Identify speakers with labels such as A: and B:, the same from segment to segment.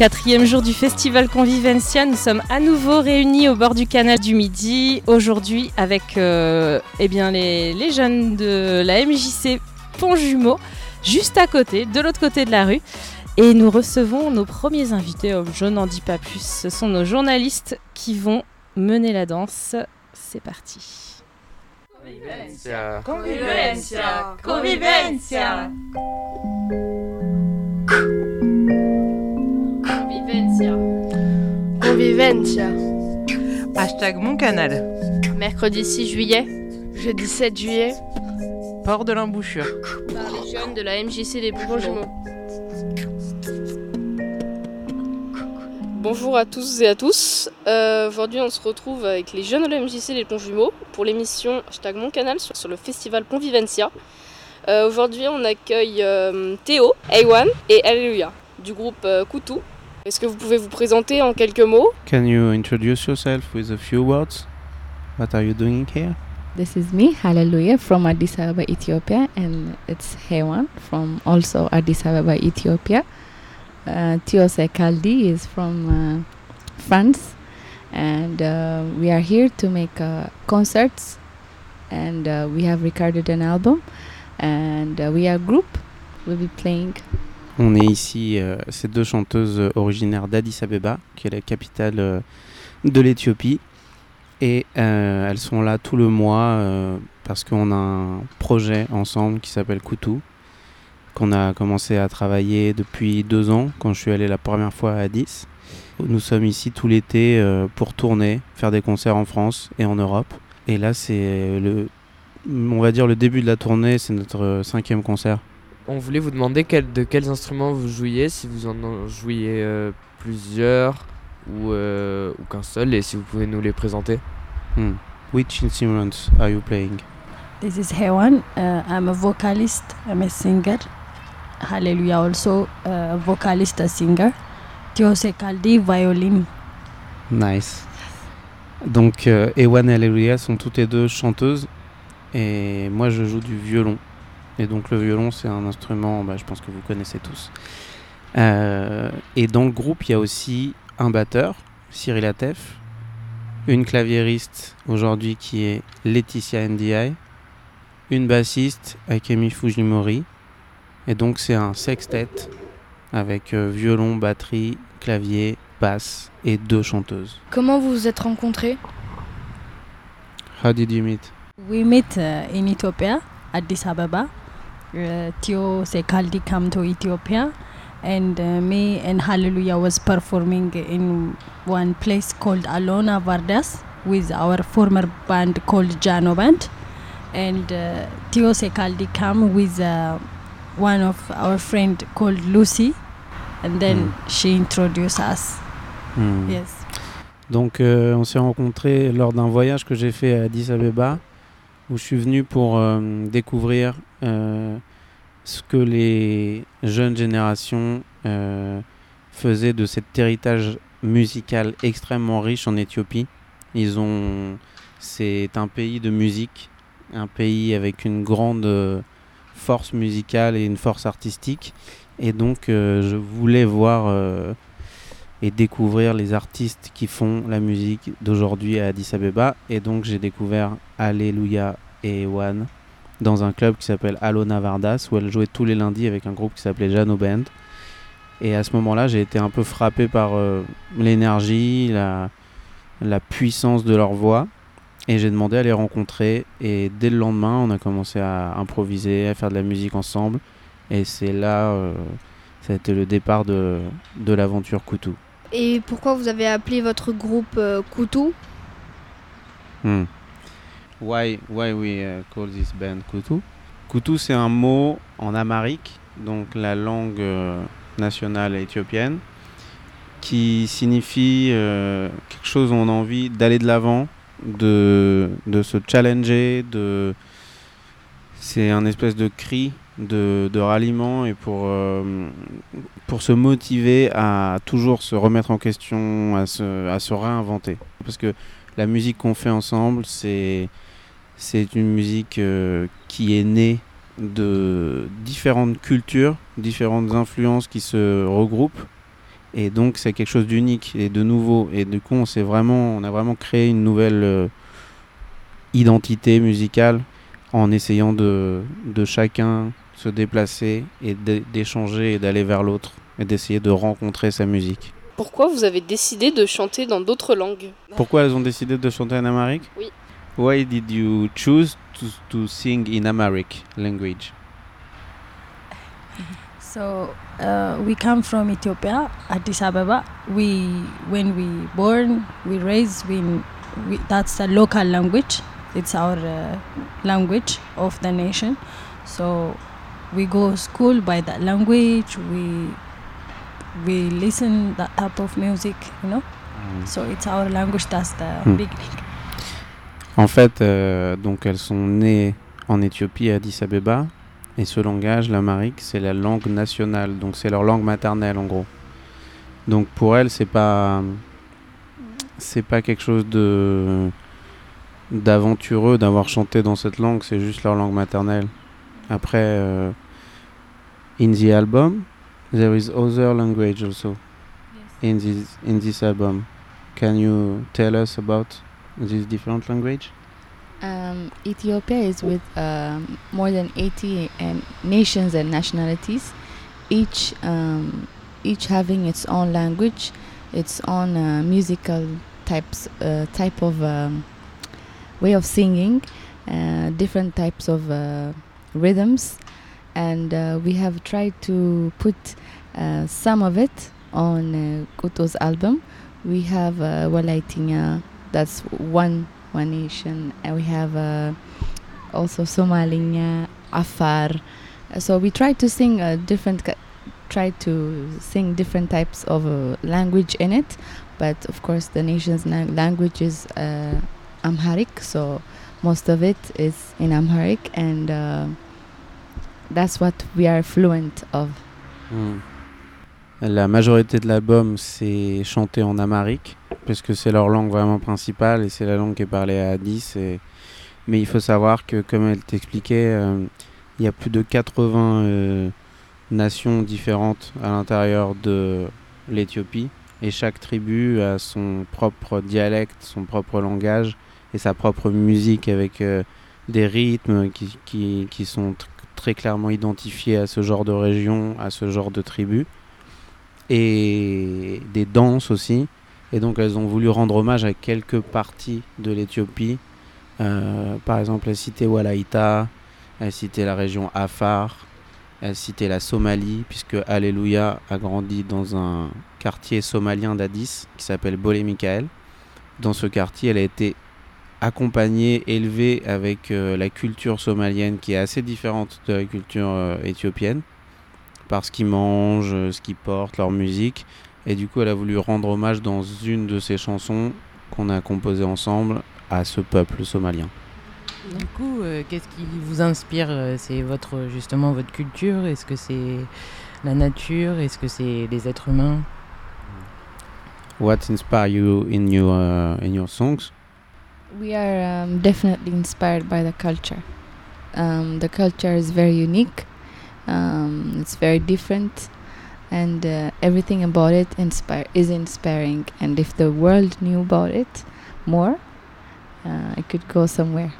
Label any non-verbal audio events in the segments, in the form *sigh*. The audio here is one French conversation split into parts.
A: Quatrième jour du festival Convivencia, nous sommes à nouveau réunis au bord du canal du Midi, aujourd'hui avec euh, eh bien les, les jeunes de la MJC Pont Jumeau, juste à côté, de l'autre côté de la rue. Et nous recevons nos premiers invités, oh, je n'en dis pas plus, ce sont nos journalistes qui vont mener la danse. C'est parti.
B: Convivencia.
C: Convivencia. Convivencia.
D: Convivencia.
C: Convivencia.
B: Hashtag mon canal.
D: Mercredi 6 juillet,
C: Jeudi 7 juillet.
B: Port de l'embouchure.
D: par les jeunes de la MJC des Ponts-Jumeaux. Bonjour à tous et à tous. Euh, Aujourd'hui, on se retrouve avec les jeunes de la MJC des Ponts-Jumeaux pour l'émission Hashtag Mon Canal sur, sur le festival Convivencia. Euh, Aujourd'hui, on accueille euh, Théo, A1 et Alléluia du groupe euh, Koutou. Est-ce que vous pouvez vous présenter en quelques mots
E: Can you introduce yourself with a few words? What are you doing here?
F: This is me, Hallelujah, from Addis Ababa, Ethiopia, and it's Hewan from also Addis Ababa, Ethiopia. Uh, Tiose Kaldi is from uh, France, and uh, we are here to make uh, concerts, and uh, we have recorded an album, and uh, we are a group. We'll be playing.
E: On est ici, euh, ces deux chanteuses euh, originaires d'Addis Abeba, qui est la capitale euh, de l'Éthiopie. Et elles sont là tout le mois parce qu'on a un projet ensemble qui s'appelle Koutou, qu'on a commencé à travailler depuis deux ans, quand je suis allé la première fois à Addis. Nous sommes ici tout l'été pour tourner, faire des concerts en France et en Europe. Et là, c'est le, on va dire le début de la tournée, c'est notre cinquième concert.
B: On voulait vous demander quel- de quels instruments vous jouiez, si vous en en jouiez euh, plusieurs ou, euh, ou qu'un seul, et si vous pouvez nous les présenter.
E: Hmm. Which instruments are you playing?
G: This is Hewan. Uh, I'm a vocalist. I'm a singer. Hallelujah. Also, a vocalist, a singer. Tiose Kaldi, violin.
E: Nice. Donc, euh, Ewan et Alleluia sont toutes les deux chanteuses et moi je joue du violon. Et donc, le violon, c'est un instrument, bah, je pense que vous connaissez tous. Euh, et dans le groupe, il y a aussi un batteur, Cyril Atef, une claviériste aujourd'hui qui est Laetitia Ndiaye, une bassiste, Akemi Fujimori. Et donc, c'est un sextet avec euh, violon, batterie, clavier, basse et deux chanteuses.
H: Comment vous vous êtes rencontrés?
E: How did you meet?
G: We met uh, in Ethiopia, Addis Ababa. Uh, Tiose Kaldi come to Ethiopia. And uh, me and Hallelujah was performing in one place called Alona Vardas with our former band called Jano Band. And uh, Tiose Kaldi come with uh, one of our friend called Lucy. And then she introduced us.
E: Hmm.
G: Yes.
E: Donc euh, on s'est rencontrés lors d'un voyage que j'ai fait à Addis Abeba où je suis venu pour euh, découvrir ce que les jeunes générations euh, faisaient de cet héritage musical extrêmement riche en Éthiopie. Ils ont c'est un pays de musique, un pays avec une grande euh, force musicale et une force artistique et donc euh, je voulais voir euh, et découvrir les artistes qui font la musique d'aujourd'hui à Addis Abeba. Et donc j'ai découvert Alléluia et One dans un club qui s'appelle Alona Vardas où elles jouaient tous les lundis avec un groupe qui s'appelait Jano Band. Et à ce moment-là, j'ai été un peu frappé par euh, l'énergie, la, la puissance de leur voix. Et j'ai demandé à les rencontrer. Et dès le lendemain, on a commencé à improviser, à faire de la musique ensemble. Et c'est là, euh, ça a été le départ de, de l'aventure Koutou.
H: Et pourquoi vous avez appelé votre groupe euh, Koutou
E: Hmm. Why, why we uh, call this band Koutou Koutou, c'est un mot en amharique, donc la langue euh, nationale éthiopienne, qui signifie euh, quelque chose où on a envie d'aller de l'avant, de, de se challenger, de... c'est un espèce de cri de, de ralliement et pour, euh, pour se motiver à toujours se remettre en question, à se, à se réinventer. Parce que la musique qu'on fait ensemble, c'est c'est une musique euh, qui est née de différentes cultures, différentes influences qui se regroupent Et donc c'est quelque chose d'unique et de nouveau. Et du coup, on, vraiment, on a vraiment créé une nouvelle euh, identité musicale en essayant de, de chacun se déplacer et d'é- d'échanger et d'aller vers l'autre et d'essayer de rencontrer sa musique.
D: Pourquoi vous avez décidé de chanter dans d'autres langues?
E: Pourquoi elles ont décidé de chanter en amharique
D: Oui.
E: Why did you choose to, to sing in Amharic language
G: So uh, we come from Ethiopia, Addis Ababa. We, when we born, we raised. We, we that's a local language. It's our uh, language of the nation. So we go school by that language. We we listen that type of music, you know. So it's our language. That's the
E: Hmm.
G: beginning.
E: En fait, euh, donc elles sont nées en Éthiopie, à Addis Abeba, et ce langage, l'amharique, c'est la langue nationale, donc c'est leur langue maternelle en gros. Donc pour elles, c'est pas, c'est pas quelque chose de d'aventureux d'avoir chanté dans cette langue, c'est juste leur langue maternelle. Après, euh, in the album, there is other language also in this in this album. Can you tell us about this different language?
F: Um, Ethiopia is with um, more than 80 and nations and nationalities, each um, each having its own language, its own uh, musical types, uh, type of um, way of singing, uh, different types of uh, rhythms, and uh, we have tried to put uh, some of it on uh, Kuto's album. We have uh, Walaitinha, that's one one nation. And we have uh, also Somalia, Afar. Uh, So we try to sing a different, try to sing different types of uh, language in it, but of course the nation's na- language is uh, Amharic, so most of it is in Amharic, and uh, that's what we are fluent of.
E: La majorité de l'album, c'est chanté en amharique, parce que c'est leur langue vraiment principale et c'est la langue qui est parlée à Addis. Et... Mais il faut savoir que, comme elle t'expliquait, euh, il y a plus de 80 euh, nations différentes à l'intérieur de l'Éthiopie. Et chaque tribu a son propre dialecte, son propre langage et sa propre musique avec euh, des rythmes qui, qui, qui sont tr- très clairement identifiés à ce genre de région, à ce genre de tribu et des danses aussi. Et donc elles ont voulu rendre hommage à quelques parties de l'Éthiopie. Euh, par exemple, elles citaient Walaïta, elles citaient la région Afar, elles citaient la Somalie, puisque Alléluia a grandi dans un quartier somalien d'Addis qui s'appelle Bolé Mikael. Dans ce quartier, elle a été accompagnée, élevée avec euh, la culture somalienne qui est assez différente de la culture euh, éthiopienne par ce qu'ils mangent, ce qu'ils portent, leur musique. Et du coup, elle a voulu rendre hommage dans une de ses chansons qu'on a composées ensemble à ce peuple somalien.
I: Du coup, euh, qu'est-ce qui vous inspire euh, C'est votre justement votre culture? Est-ce que c'est la nature? Est-ce que c'est les êtres humains?
E: What inspire you in your uh, in your songs?
F: We are um, definitely inspired by the culture. Um, the culture is very unique. Um, it's very different, and uh, everything about it inspire is inspiring. And if the world knew about it more, uh, it could go somewhere.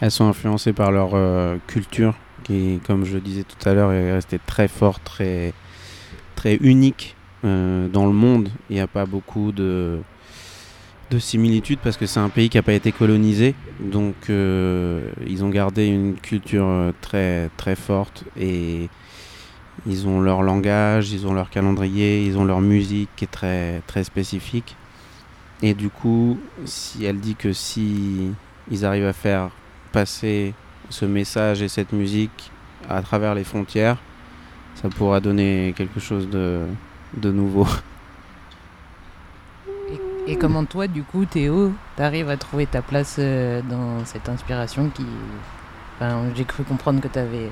E: Elles sont influencées par leur euh, culture, qui, comme je disais tout à l'heure, est restée très forte, très, très unique euh, dans le monde. Il n'y a pas beaucoup de, de similitudes parce que c'est un pays qui n'a pas été colonisé. Donc, euh, ils ont gardé une culture très, très forte et ils ont leur langage, ils ont leur calendrier, ils ont leur musique qui est très, très spécifique. Et du coup, si elle dit que si ils arrivent à faire passer ce message et cette musique à travers les frontières, ça pourra donner quelque chose de, de nouveau.
I: et, comment toi, du coup, Théo, t'arrives à trouver ta place euh, dans cette inspiration qui... Enfin, j'ai cru comprendre que t'avais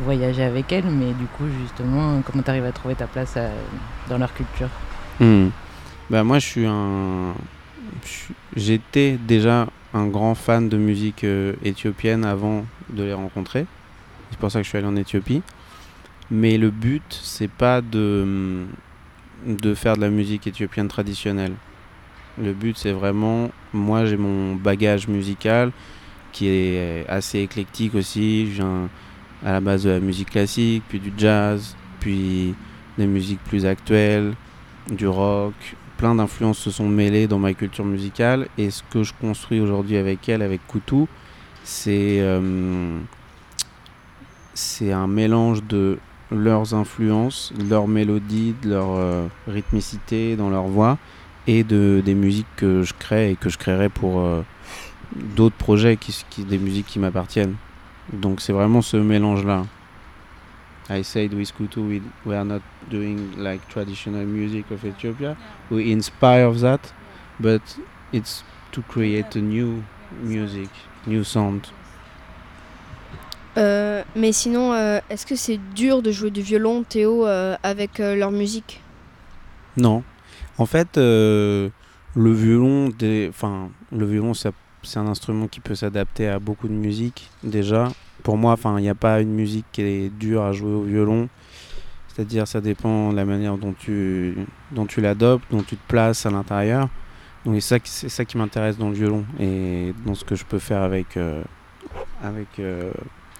I: voyagé avec elle, mais du coup, justement, comment t'arrives à trouver ta place dans leur culture?
E: Hmm. Bah moi je suis un j'étais déjà un grand fan de musique euh, éthiopienne avant de les rencontrer. C'est pour ça que je suis allé en Éthiopie. Mais le but, c'est pas de, de faire de la musique éthiopienne traditionnelle. Le but, c'est vraiment, moi j'ai mon bagage musical qui est assez éclectique aussi. Je viens à la base de la musique classique, puis du jazz, puis des musiques plus actuelles, du rock. Plein d'influences se sont mêlées dans ma culture musicale et ce que je construis aujourd'hui avec elle, avec Koutou, c'est euh, c'est un mélange de leurs influences, leurs mélodies, de leur rythmicité dans leur voix et de, des musiques que je crée et que je créerai pour euh, d'autres projets, des musiques qui m'appartiennent. Donc c'est vraiment ce mélange-là. I said with Kutu we, we are not doing like traditional music of Ethiopia. We inspire of that, but it's to create a new music, new sound.
H: Euh, mais sinon, euh, est-ce que c'est dur de jouer du violon, Théo, euh, avec euh, leur musique?
E: Non. En fait, euh, le violon, enfin, le violon, ça- c'est un instrument qui peut s'adapter à beaucoup de musique. Déjà, pour moi, il n'y a pas une musique qui est dure à jouer au violon. C'est-à-dire, ça dépend de la manière dont tu, dont l'adoptes, dont tu te places à l'intérieur. C'est ça, qui- m'intéresse dans le violon et dans ce que je peux faire euh, euh,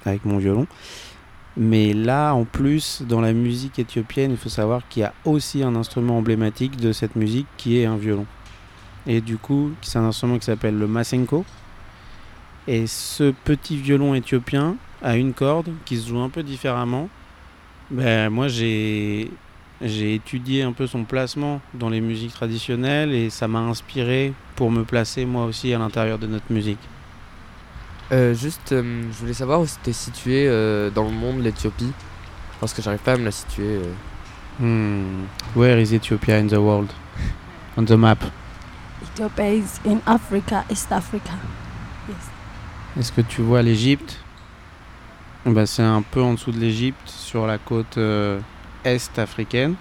E: avec mon violon. Mais là, en plus, dans la musique éthiopienne, il faut savoir qu'il y a aussi un instrument emblématique de cette musique qui est un violon. Et du coup, c'est un instrument qui s'appelle le masenko. Et ce petit violon éthiopien a une corde qui se joue un peu différemment. Ben, moi, j'ai j'ai étudié un peu son placement dans les musiques traditionnelles et ça m'a inspiré pour me placer moi aussi à l'intérieur de notre musique.
B: Euh, juste, euh, je voulais savoir où c'était situé euh, dans le monde l'Éthiopie. Parce que j'arrive pas à me la situer.
E: Hmm. Where is Ethiopia in the world? On the map.
G: Ethiopia is in Africa, East Africa. Yes.
E: Est-ce que tu vois l'Égypte? Eh ben, C'est un peu en dessous de l'Égypte, sur la côte euh, est africaine,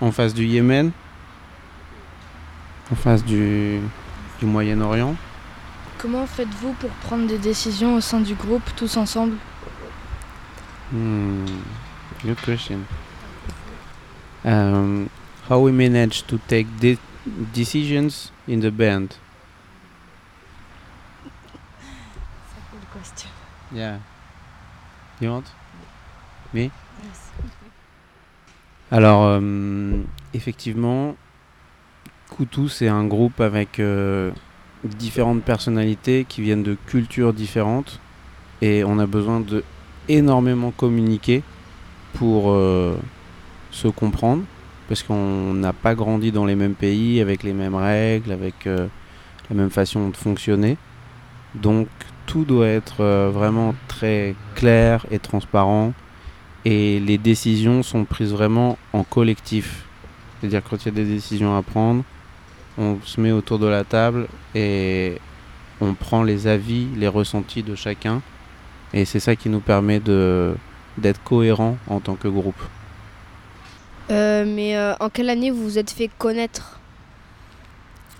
E: en face du Yémen, en face du, du Moyen-Orient.
H: Comment faites-vous pour prendre des décisions au sein du groupe, tous ensemble?
E: Hmm, Good question. Um, how we manage to take de- decisions in the band?
G: Good question.
E: Yeah. You want? Me? Alors, euh, effectivement, Koutou, c'est un groupe avec euh, différentes personnalités qui viennent de cultures différentes et on a besoin de énormément communiquer pour euh, se comprendre parce qu'on n'a pas grandi dans les mêmes pays avec les mêmes règles, avec euh, la même façon de fonctionner. Donc tout doit être euh, vraiment très clair et transparent et les décisions sont prises vraiment en collectif. C'est-à-dire quand il y a des décisions à prendre, on se met autour de la table et on prend les avis, les ressentis de chacun et c'est ça qui nous permet d'être cohérent en tant que groupe.
H: Euh, Mais euh, en quelle année vous vous êtes fait connaître?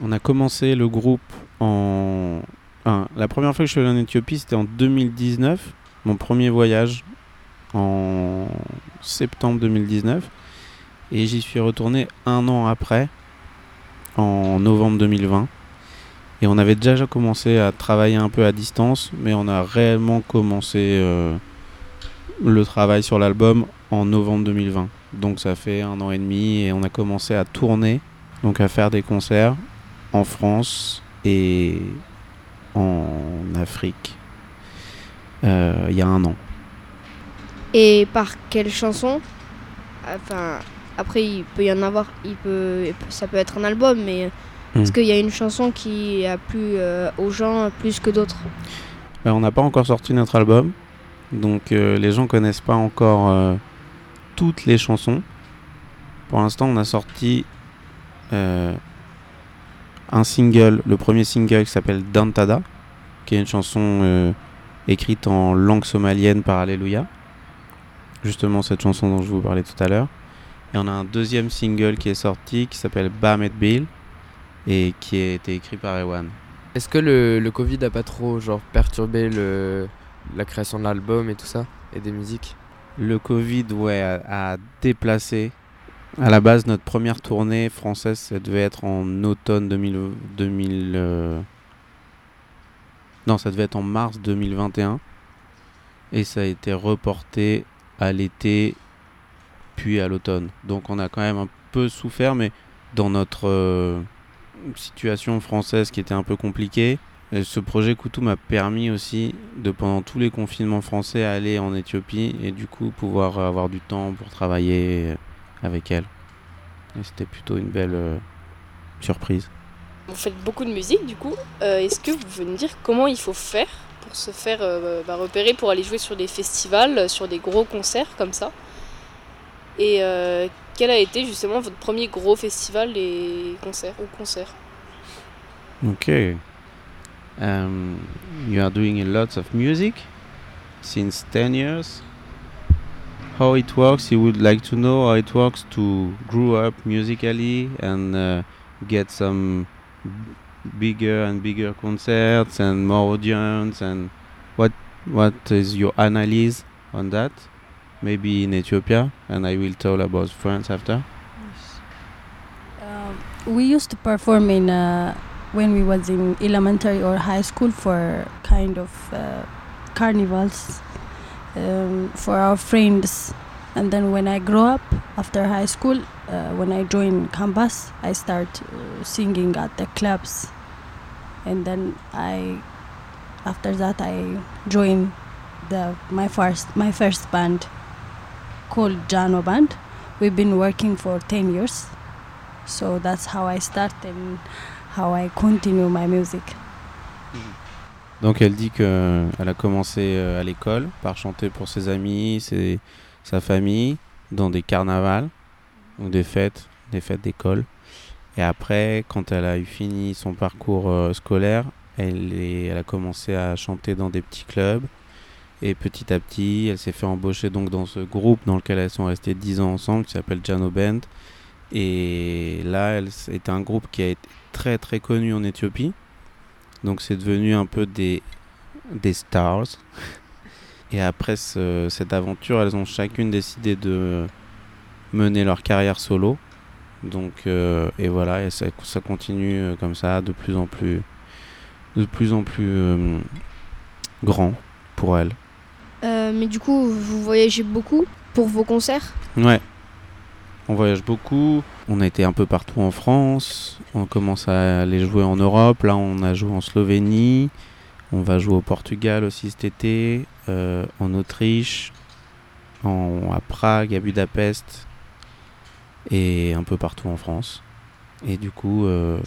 E: On a commencé le groupe en. la première fois que je suis allé en Éthiopie, c'était en 2019, mon premier voyage en septembre 2019. Et j'y suis retourné un an après, en novembre 2020. Et on avait déjà commencé à travailler un peu à distance, mais on a réellement commencé euh, le travail sur l'album en novembre 2020. Donc ça fait un an et demi et on a commencé à tourner, donc à faire des concerts en France et en Afrique euh, il y a un an.
H: Et par quelle chanson? Enfin, après, il peut y en avoir, il peut, ça peut être un album, mais est-ce
E: Hmm.
H: qu'il y a une chanson qui a plu euh, aux gens plus que d'autres?
E: Euh, on n'a pas encore sorti notre album, donc euh, les gens connaissent pas encore toutes les chansons. Pour l'instant, on a sorti euh, un single, le premier single qui s'appelle Dantada, qui est une chanson euh, écrite en langue somalienne par Alléluia. Justement, cette chanson dont je vous parlais tout à l'heure. Et on a un deuxième single qui est sorti qui s'appelle Bam et Bill et qui a été écrit par Ewan.
B: Est-ce que le, Covid a pas trop perturbé la création de l'album et tout ça Et des musiques?
E: Le Covid, a, déplacé. À la base, notre première tournée française, ça devait être en automne 2000. 2000 euh, Non, ça devait être en mars 2021. Et ça a été reporté à l'été, puis à l'automne. Donc on a quand même un peu souffert, mais dans notre euh, situation française qui était un peu compliquée, et ce projet Koutou m'a permis aussi de pendant tous les confinements français aller en Éthiopie et du coup pouvoir avoir du temps pour travailler avec elle. Et c'était plutôt une belle euh, surprise.
D: Vous faites beaucoup de musique du coup. Euh, Est-ce que vous pouvez me dire comment il faut faire pour se faire euh, bah, repérer pour aller jouer sur des festivals, sur des gros concerts comme ça? Et quel a été justement votre premier gros festival et concert ou concert
E: Okay. Um, you are doing a lot of music since 10 years. How it works, you would like to know how it works to grow up musically and uh, get some bigger and bigger concerts and more audience and what what is your analysis on that? Maybe in Ethiopia and I will tell about France after.
G: Um, we used to perform in uh, when we was in elementary or high school for kind of uh, carnivals um, for our friends. And then when i grow up after high school uh, when i join campus i start uh, singing at the clubs. And then i after that i join the my first my first band called jano band. We've been working for 10 years. So that's how i start and music.
E: Donc elle dit que elle a commencé euh, à l'école par chanter pour ses amis, sa famille, dans des carnavals ou des fêtes, des fêtes d'école. Et après, quand elle a eu fini son parcours euh, scolaire, elle, a commencé à chanter dans des petits clubs. Et petit à petit, elle s'est fait embaucher donc dans ce groupe dans lequel elles sont restées 10 ans ensemble, qui s'appelle Jano Band. Et là, c'est un groupe qui a été très très connu en Éthiopie. Donc c'est devenu un peu des, des stars. *laughs* Et après ce- cette aventure, elles ont chacune décidé de mener leur carrière solo. Donc euh, et voilà, et ça, ça continue euh, comme ça, de plus en plus, de plus en plus euh, grand pour elles.
H: Euh, mais du coup, vous voyagez beaucoup pour vos concerts?
E: Ouais. On voyage beaucoup. On a été un peu partout en France. On commence à aller jouer en Europe. Là, on a joué en Slovénie. On va jouer au Portugal aussi cet été. euh, en Autriche. En, à Prague, à Budapest. Et un peu partout en France. Et du coup, euh,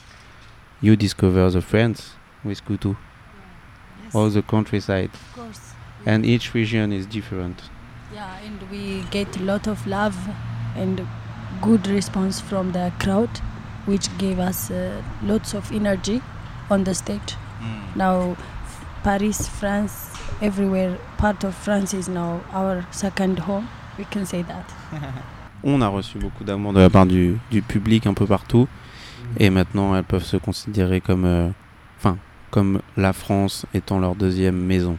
E: you discover the friends with Kutu. All the countryside.
G: Of course.
E: And each region is different.
G: Yeah, and we get a lot of love and good response from the crowd, which gave us uh, lots of energy on the stage. Now, f- Paris, France, everywhere, part of France is now our second home. We can say that. *laughs*
E: On a reçu beaucoup d'amour de la part du, du public un peu partout. Et maintenant, elles peuvent se considérer comme, euh, enfin, comme la France étant leur deuxième maison.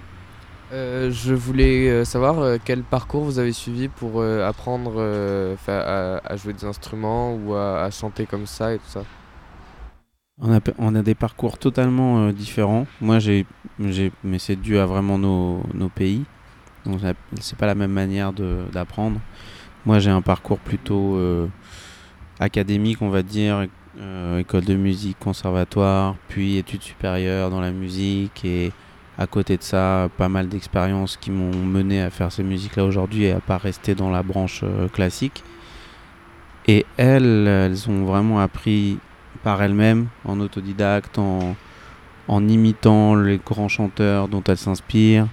B: Euh, je voulais euh, savoir euh, quel parcours vous avez suivi pour apprendre à, jouer des instruments ou à, chanter comme ça et tout ça.
E: On a, des parcours totalement différents. Moi, j'ai, mais c'est dû à vraiment nos, pays. Donc, c'est pas la même manière d'apprendre. Moi, j'ai un parcours plutôt académique, on va dire, école de musique, conservatoire, puis études supérieures dans la musique et à côté de ça, pas mal d'expériences qui m'ont mené à faire ces musiques-là aujourd'hui et à pas rester dans la branche euh, classique. Et elles, elles ont vraiment appris par elles-mêmes, en autodidacte, en, imitant les grands chanteurs dont elles s'inspirent,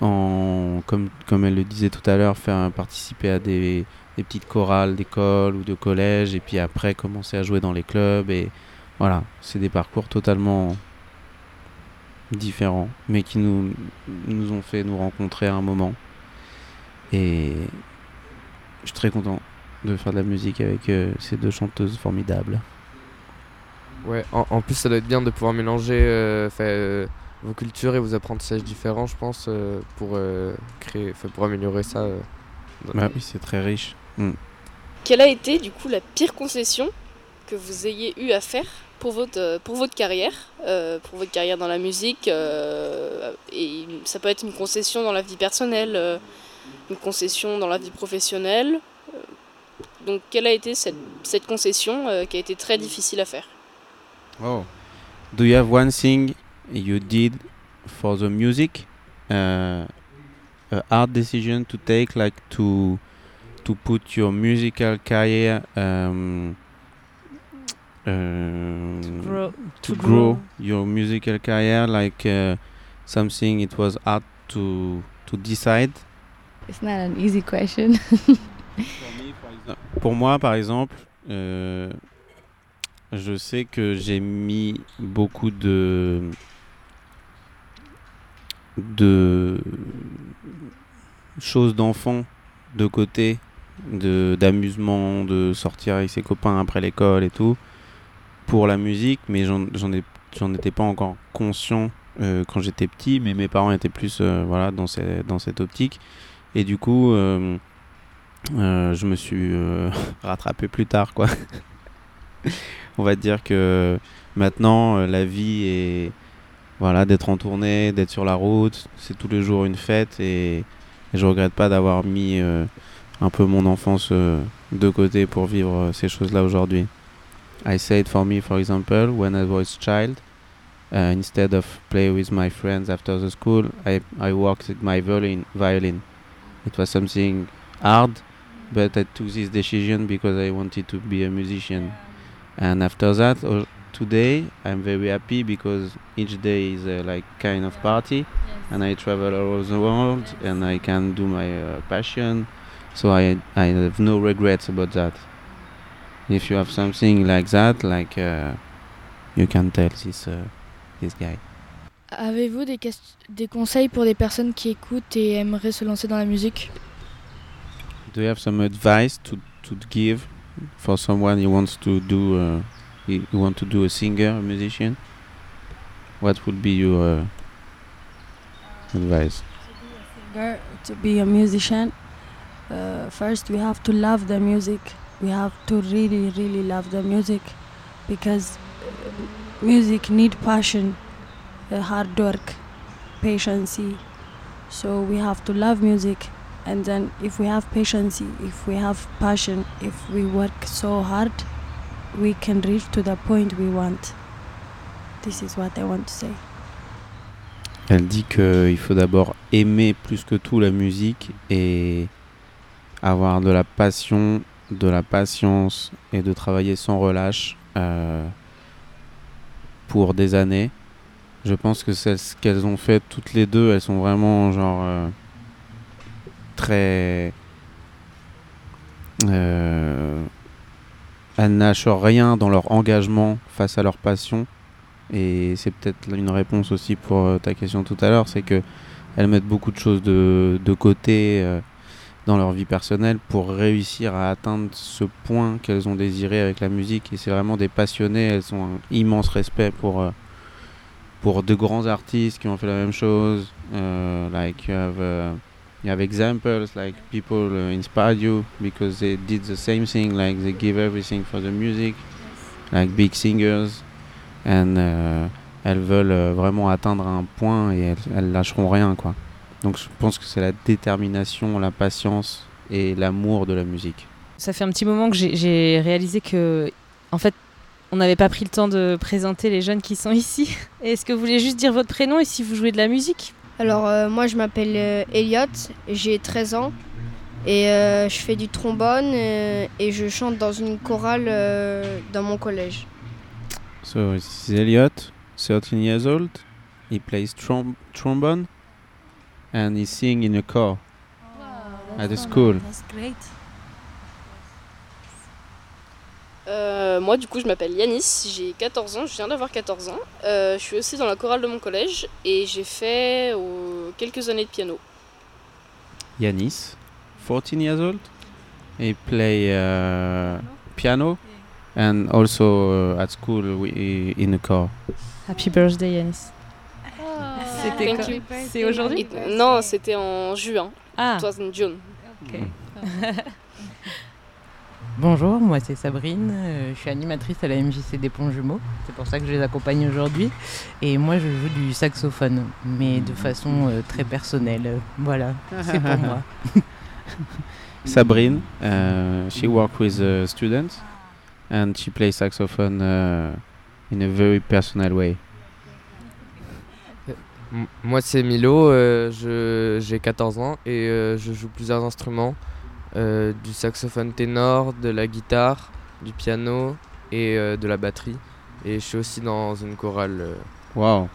E: en, comme, comme elle le disait tout à l'heure, faire participer à des, des petites chorales d'école ou de collège, et puis après commencer à jouer dans les clubs. Et voilà, c'est des parcours totalement différents, mais qui nous, nous ont fait nous rencontrer à un moment. Et je suis très content de faire de la musique avec euh, ces deux chanteuses formidables.
B: Ouais, en, en plus ça doit être bien de pouvoir mélanger euh, euh, vos cultures et vos apprentissages différents, je pense, euh, pour euh, créer, pour améliorer ça. euh.
E: Bah oui, c'est très riche. Mm.
D: Quelle a été du coup la pire concession que vous ayez eu à faire? Pour votre, euh, pour votre carrière, euh, pour votre carrière dans la musique euh, Et ça peut être une concession dans la vie personnelle, euh, une concession dans la vie professionnelle. Euh, Donc quelle a été cette, cette concession euh, qui a été très difficile à faire?
E: Oh. Do you have one thing you did for the music? Uh, a hard decision to take, like to to put your musical career um, um,
A: grow-
E: to
A: to
E: grow
A: grow.
E: your musical career, like uh, something it was hard to to decide?
F: It's not an easy question. *laughs*
E: Pour moi, par exemple, euh, je sais que j'ai mis beaucoup de de choses d'enfant de côté, de d'amusement, de sortir avec ses copains après l'école et tout, pour la musique, mais j'en j'en ai j'en étais pas encore conscient euh, quand j'étais petit, mais mes parents étaient plus euh, voilà dans ces- dans cette optique, et du coup. euh, je me suis *laughs* rattrapé plus tard, quoi. *laughs* On va dire que maintenant, la vie est. Voilà, d'être en tournée, d'être sur la route, c'est tous les jours une fête et, et je regrette pas d'avoir mis un peu mon enfance de côté pour vivre ces choses-là aujourd'hui. I said for me, for example, when I was child, uh, instead of play with my friends after the school, I, I worked with my violin, violin. It was something hard, but I took this decision because I wanted to be a musician. And after that, uh, today I'm very happy because each day is uh, like kind of party, and I travel all over the world, and I can do my uh, passion. So I I have no regrets about that. If you have something like that, like uh, you can tell this uh, this guy.
J: Avez-vous des, des conseils pour des personnes qui écoutent et aimeraient se lancer dans la musique?
E: Do you have some advice to to give for someone who wants to do uh, he, he want to do a singer, a musician? What would be your uh, advice?
G: singer, to be a musician, uh, first we have to love the music. We have to really, really love the music because music need passion, uh, hard work, patience. So we have to love music, and then if we have patience, if we have passion, if we work so hard, we can reach to the point we want. This is what I want to say.
E: Elle dit qu'il faut d'abord aimer plus que tout la musique et avoir de la passion, de la patience et de travailler sans relâche euh, pour des années. Je pense que ce qu'elles ont fait toutes les deux. Elles sont vraiment genre euh, très... Euh, elles lâchent rien dans leur engagement face à leur passion. Et c'est peut-être une réponse aussi pour ta question tout à l'heure, c'est que elles mettent beaucoup de choses de, côté dans leur vie personnelle pour réussir à atteindre ce point qu'elles ont désiré avec la musique. Et c'est vraiment des passionnées, elles ont un immense respect pour, euh, pour de grands artistes qui ont fait la même chose. Euh, like you have, uh, you have examples, like people uh, inspired you because they did the same thing, like they give everything for the music, like big singers and, euh, elles veulent euh, vraiment atteindre un point et elles, elles lâcheront rien quoi. Donc je pense que c'est la détermination, la patience et l'amour de la musique.
A: Ça fait un petit moment que j'ai- réalisé que, en fait, on n'avait pas pris le temps de présenter les jeunes qui sont ici. *laughs* Est-ce que vous voulez juste dire votre prénom et si vous jouez de la musique?
H: Alors, euh, moi, je m'appelle euh, Elliot, j'ai 13 ans et euh, je fais du trombone et je chante dans une chorale euh, dans mon collège.
E: So this is Elliot, 13 years old. He plays trom- trombone and he sing in a choir at the school.
G: That's great.
D: Euh, moi, du coup, je m'appelle Yanis, j'ai 14 ans, je viens d'avoir 14 ans. Euh, je suis aussi dans la chorale de mon collège et j'ai fait euh, quelques années de piano.
E: Yanis, 14 years old. He play uh, piano and also uh, at school we, in a choir.
A: Happy birthday Yanis. C'était
D: Thank
A: quand
D: you.
A: C'est aujourd'hui
D: non, c'était en juin.
A: Ah,
D: It was in June.
A: ok. *laughs*
I: Bonjour, moi c'est Sabrine, euh, je suis animatrice à la MJC des Ponts Jumeaux, c'est pour ça que je les accompagne aujourd'hui. Et moi je joue du saxophone, mais de façon euh, très personnelle. Voilà, c'est pour *laughs* moi.
E: Sabrine, uh, she works with uh, students and she plays saxophone uh, in a very personal way.
B: Moi c'est Milo, euh, je- j'ai 14 ans et euh, je joue plusieurs instruments, euh, du saxophone ténor, de la guitare, du piano et euh, de la batterie. Et je suis aussi dans une chorale. euh,
E: Wow.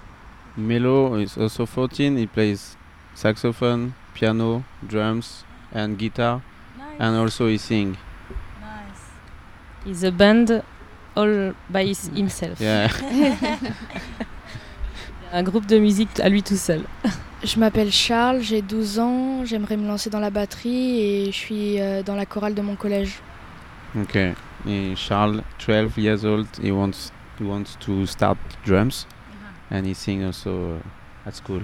E: Melo is also 14. He plays saxophone, piano, drums, and guitar, and also he sings.
A: He's a band all by himself.
E: Yeah. *laughs*
A: Un groupe de musique à lui tout seul. *laughs*
J: Je m'appelle Charles, j'ai 12 ans, j'aimerais me lancer dans la batterie et je suis euh, dans la chorale de mon collège.
E: Okay. Eh, Charles, 12 years old, he wants he wants to start drums, and he sings also uh, at school.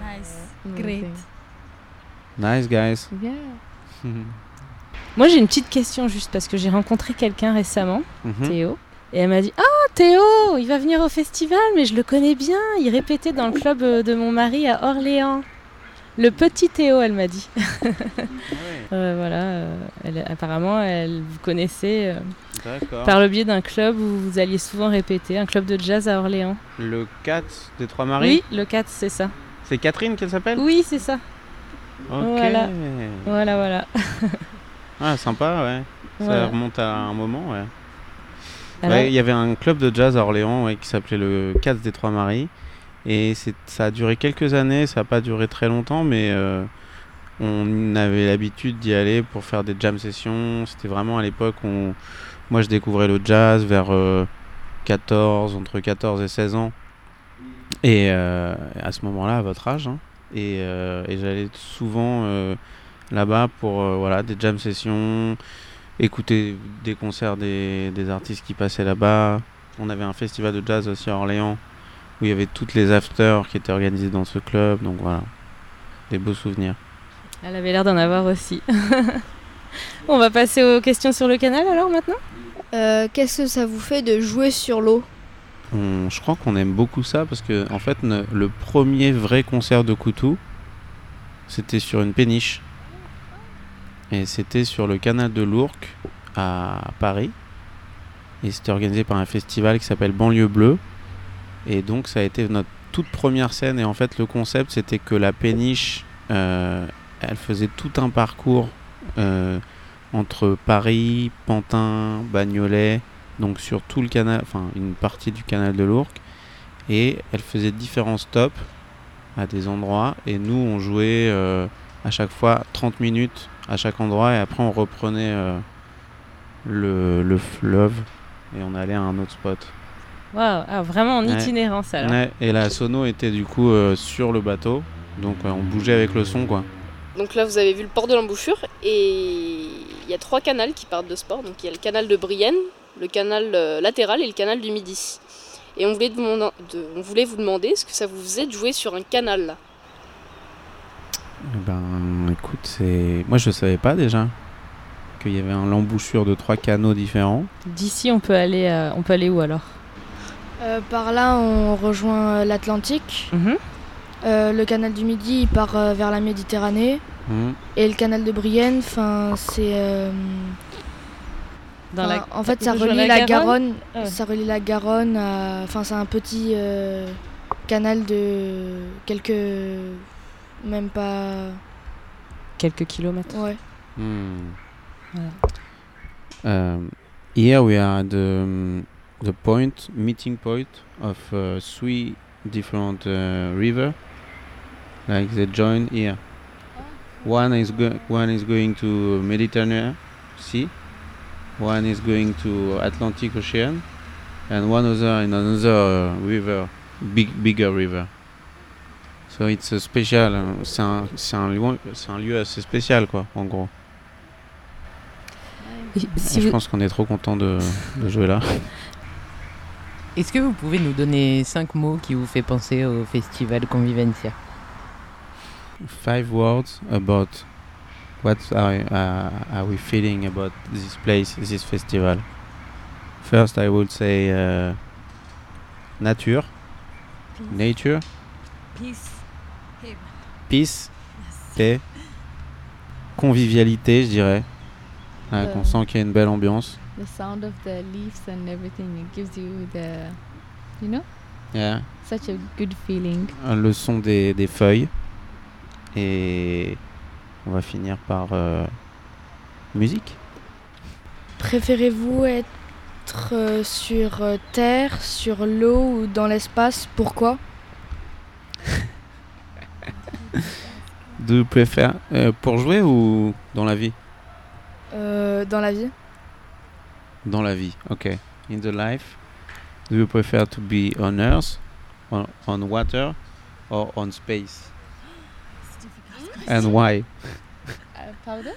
G: Nice. Great.
E: Nice guys.
F: Yeah. *laughs*
A: Moi j'ai une petite question juste parce que j'ai rencontré quelqu'un récemment,
E: Mhm.
A: Théo, et elle m'a dit Ah Théo, il va venir au festival, mais je le connais bien, il répétait dans le club euh, de mon mari à Orléans. Le petit Théo, elle m'a dit. *laughs* Euh, voilà, euh, elle- apparemment elle vous connaissait euh, par le biais d'un club où vous alliez souvent répéter, un club de jazz à Orléans.
E: Le 4 des Trois Maries.
A: Oui, le 4, c'est ça.
E: C'est Catherine qu'elle s'appelle
A: Oui, c'est ça.
E: Ok.
A: Voilà. Voilà, voilà.
E: Ah, sympa, ouais. Ça
A: Voilà.
E: remonte à un moment, ouais. Ouais, il y avait un club de jazz à Orléans ouais, qui s'appelait le 4 des Trois Maries. Et ça a duré quelques années, ça n'a pas duré très longtemps, mais euh, on avait l'habitude d'y aller pour faire des jam sessions. C'était vraiment à l'époque où moi je découvrais le jazz vers euh, 14, entre 14 et 16 ans. Et euh, à ce moment-là, à votre âge. hein. et euh, et j'allais souvent euh, là-bas pour euh, voilà, des jam sessions, écouter des concerts des, des artistes qui passaient là-bas. On avait un festival de jazz aussi à Orléans où il y avait toutes les afters qui étaient organisés dans ce club. Donc voilà, des beaux souvenirs.
A: Elle avait l'air d'en avoir aussi. *laughs* On va passer aux questions sur le canal alors maintenant?
H: Euh, Qu'est-ce que ça vous fait de jouer sur l'eau?
E: On- je crois qu'on aime beaucoup ça parce que en fait ne- le premier vrai concert de Koutou c'était sur une péniche et c'était sur le canal de l'Ourcq à Paris. Et c'était organisé par un festival qui s'appelle Banlieue Bleue. Et donc ça a été notre toute première scène. Et en fait le concept c'était que la péniche euh, elle faisait tout un parcours euh, entre Paris, Pantin, Bagnolet donc sur tout le canal, enfin une partie du canal de l'Ourcq, et elle faisait différents stops à des endroits, et nous on jouait euh, à chaque fois 30 minutes à chaque endroit, et après on reprenait euh, le, le fleuve, et on allait à un autre spot.
A: Waouh, ah, vraiment en
E: Ouais.
A: itinérance alors.
E: Ouais, et la sono était du coup euh, sur le bateau, donc euh, on bougeait avec le son quoi.
D: Donc là, vous avez vu le port de l'embouchure et il y a trois canals qui partent de ce port. Donc il y a le canal de Brienne, le canal euh, latéral et le canal du Midi. Et on voulait, demander- de- on voulait vous demander ce que ça vous faisait de jouer sur un canal là.
E: Eh ben écoute, c'est. Moi je savais pas déjà qu'il y avait un l'embouchure de trois canaux différents.
A: D'ici on peut aller euh, on peut aller où alors?
J: Euh, par là, on rejoint euh, l'Atlantique.
A: Mhm.
J: Euh, le canal du Midi, il part euh, vers la Méditerranée.
E: Mhm.
J: Et le canal de Brienne, enfin, c'est. euh,
A: la-
J: En fait,
A: il
J: ça
A: rejoint
J: relie
A: la
J: la
A: Garonne?
J: Garonne.
A: Ah ouais.
J: Ça relie la Garonne à. Enfin, c'est un petit euh, canal de quelques. Même pas.
A: Quelques kilomètres.
J: Ouais.
E: Hmm.
A: Voilà.
E: Um, here we are at the, the point, meeting point of uh, three different uh, river. Like they join here. One is go- one is going to Mediterranean Sea, one is going to Atlantic Ocean, and one other in another uh, river, big bigger river. So it's a special. uh, C'est un, c'est un lieu, un lieu assez spécial quoi, en gros.
A: Si
E: je
A: vous-
E: pense qu'on est trop content de, de jouer là.
I: Est-ce que vous pouvez nous donner cinq mots qui vous fait penser au festival Convivencia?
E: Five words about what are, uh, are we feeling about this place, this festival? First, I would say uh, nature, nature,
G: Peace.
E: Peace, paix, convivialité, je dirais. Ouais,
F: Euh.
E: qu'on sent qu'il y a une belle ambiance.
F: The sound of the leaves and everything it gives you the, you know,
E: Yeah.
F: such a good feeling.
E: Le son des, des feuilles. Et on va finir par euh, musique.
J: Préférez-vous être euh, sur euh, terre, sur l'eau ou dans l'espace? Pourquoi? *laughs*
E: Do you prefer euh, pour jouer ou dans la vie?
J: Euh, Dans la vie
E: Dans la vie, ok. In the life, do you prefer to be on Earth, on, on water, or on space? *gasps* And why?
F: Uh, powder?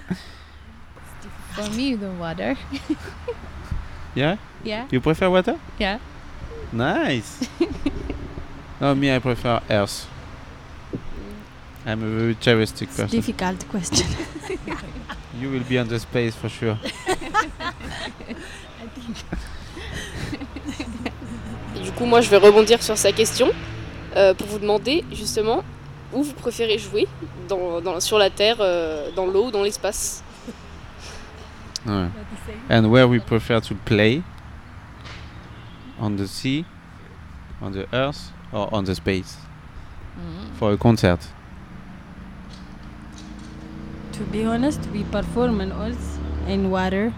F: For me, the water. *laughs*
E: Yeah?
F: Yeah.
E: You prefer water?
F: Yeah.
E: Nice. *laughs* no, me, I prefer Earth. I'm a very touristic
G: It's
E: person.
G: difficult question. *laughs*
E: You will be on the space for sure.
D: Et du coup, moi, je vais rebondir sur sa question euh, pour vous demander justement où vous préférez jouer, dans, dans- sur la Terre, euh, dans l'eau ou dans l'espace?
E: Ouais. And where we prefer to play? On the sea, on the earth, or on the space?
F: Mm.
E: For a concert.
G: To be honest, we perform on earth in water,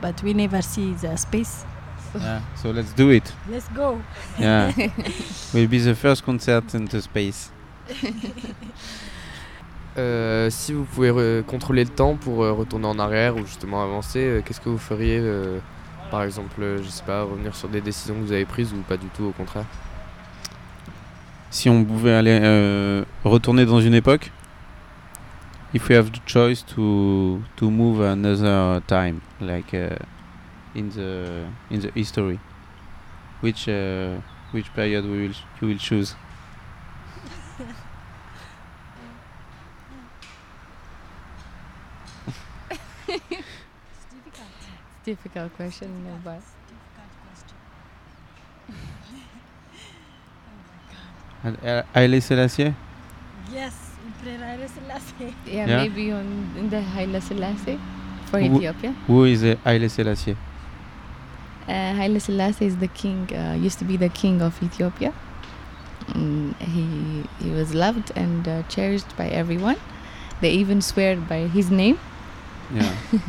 G: but we never see the space. *laughs*
E: Yeah, so let's do it.
G: Let's go.
E: Yeah. *laughs* will be the first concert in the space. *laughs*
B: Euh, si vous pouvez contrôler le temps pour euh, retourner en arrière ou justement avancer, euh, qu'est-ce que vous feriez euh, Par exemple, euh, je sais pas, revenir sur des décisions que vous avez prises ou pas du tout, au contraire?
E: Si on pouvait aller euh, retourner dans une époque, if we have the choice to to move another time, like uh, in the in the history, which uh, which period we will you will choose?
F: It's difficult It's difficult question, no, but *laughs*
E: And, uh, Haile Selassie?
G: Yes, Emperor Haile Selassie.
F: yeah,
E: Yeah.
F: maybe on in the Haile Selassie for
E: Who-
F: Ethiopia.
E: Who is uh, Haile Selassie?
F: Uh, Haile Selassie is the king, uh, used to be the king of Ethiopia. Mm, he he was loved and uh, cherished by everyone. They even swear by his name.
E: Yeah. *laughs*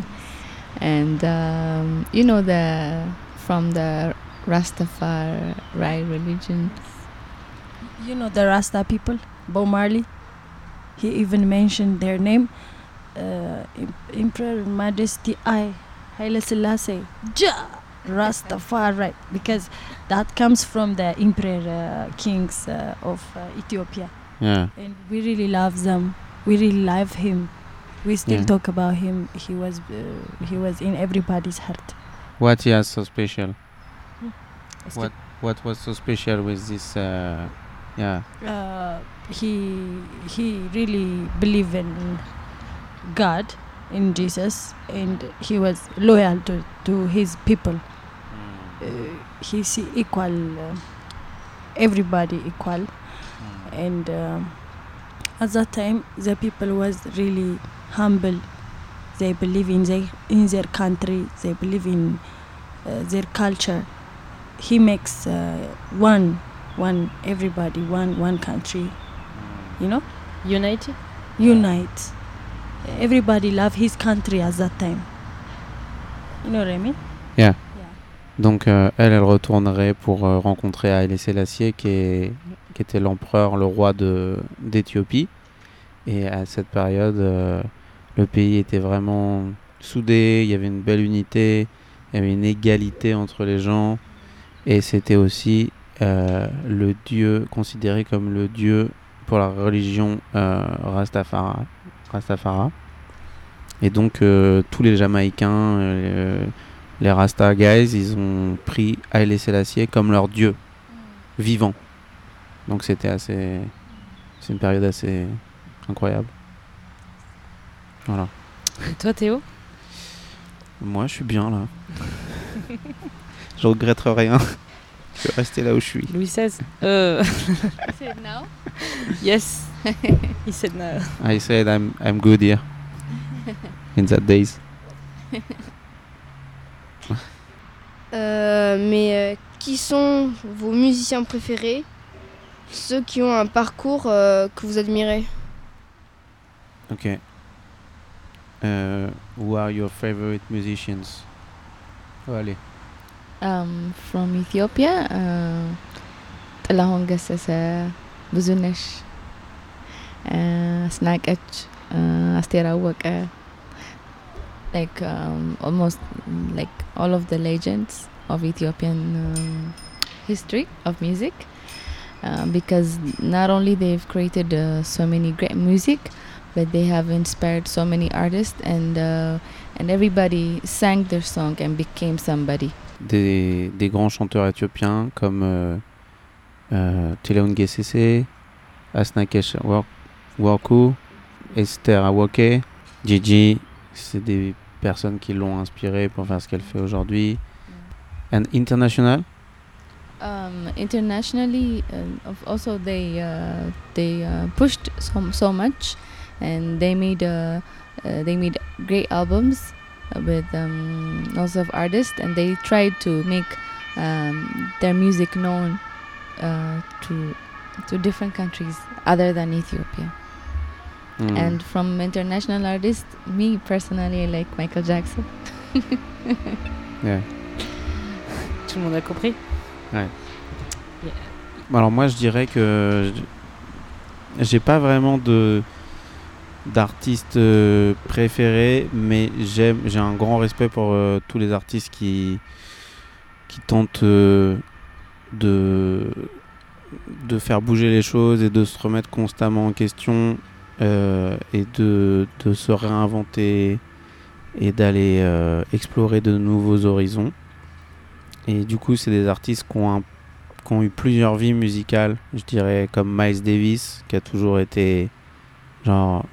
F: And um, you know the from the Rastafari religion.
G: You know the Rasta people, Bob Marley. He even mentioned their name. Uh, Emperor Majesty I, Haile Selassie, Ja Rastafari, because that comes from the emperor uh, kings uh, of uh, Ethiopia,
E: Yeah.
G: and we really love them. We really love him. We still
E: Yeah.
G: talk about him. He was uh, he was in everybody's heart.
E: What he has so special?
G: It's
E: What what was so special with this? Uh, yeah.
G: uh, he he really believed in God, in Jesus, and he was loyal to, to his people. Uh, he see equal, uh, everybody equal, and um, at that time the people was really humble. They believe in their in their country. They believe in uh, their culture. He makes uh, one one everybody one one country you know?
A: United?
G: Unite everybody love his country at that time you know what i mean?
E: Yeah. Donc euh, elle, elle retournerait pour euh, rencontrer Haile Selassie, qui, est, qui était l'empereur, le roi de d'Éthiopie. Et à cette période, euh, le pays était vraiment soudé, il y avait une belle unité, il y avait une égalité entre les gens. Et c'était aussi euh, le dieu, considéré comme le dieu pour la religion euh, Rastafara. Rastafara. Et donc euh, tous les Jamaïcains, euh, les Rasta guys, ils ont pris Haile Selassie comme leur dieu vivant. Donc c'était assez. C'est une période assez incroyable. Voilà.
A: Et toi, Théo?
E: Moi, je suis bien là. *laughs* je regrette rien. Je vais rester là où je suis.
A: Louis XVI euh... *laughs*
F: said now?
A: Yes. *laughs* He said no.
E: I said I'm, I'm good here. In that days. *laughs*
H: Euh, mais euh, qui sont vos musiciens préférés? Ceux qui ont un parcours euh, que vous admirez?
E: Ok. Uh, who are your favorite musicians? Oh, allez.
F: Um, from Ethiopia, uh, ጥላሁን ገሰሰ፣ ብዙነሽ፣ uh, አስናቀች፣ uh, አስቴር አወቀ, like um, almost mm, like all of the legends of Ethiopian um, history of music, uh, because not only they've created uh, so many great music, but they have inspired so many artists, and uh, and everybody sang their song and became somebody.
E: Des, des grands chanteurs éthiopiens comme euh, euh, Teleon Gesese, Asnakesh Waku, Esther Awoke, Gigi. C'est des personnes qui l'ont inspiré pour faire ce qu'elle fait aujourd'hui. And international?
F: um, internationally uh, also they uh, they uh, pushed so, so much and they made uh, uh, they made great albums with um, lots of artists and they tried to make um, their music known uh, to to different countries other than Ethiopia.
E: Hmm.
F: and from international artists me personally I like Michael Jackson. *laughs*
E: Yeah.
A: Tout le monde a compris?
E: Alors moi je dirais que j'ai pas vraiment de d'artistes euh, préférés, mais j'aime j'ai un grand respect pour euh, tous les artistes qui qui tentent euh, de faire bouger les choses et de se remettre constamment en question et de, se réinventer et d'aller explorer de nouveaux horizons. Et du coup, c'est des artistes qui ont, qui ont eu plusieurs vies musicales, je dirais comme Miles Davis, qui a toujours été genre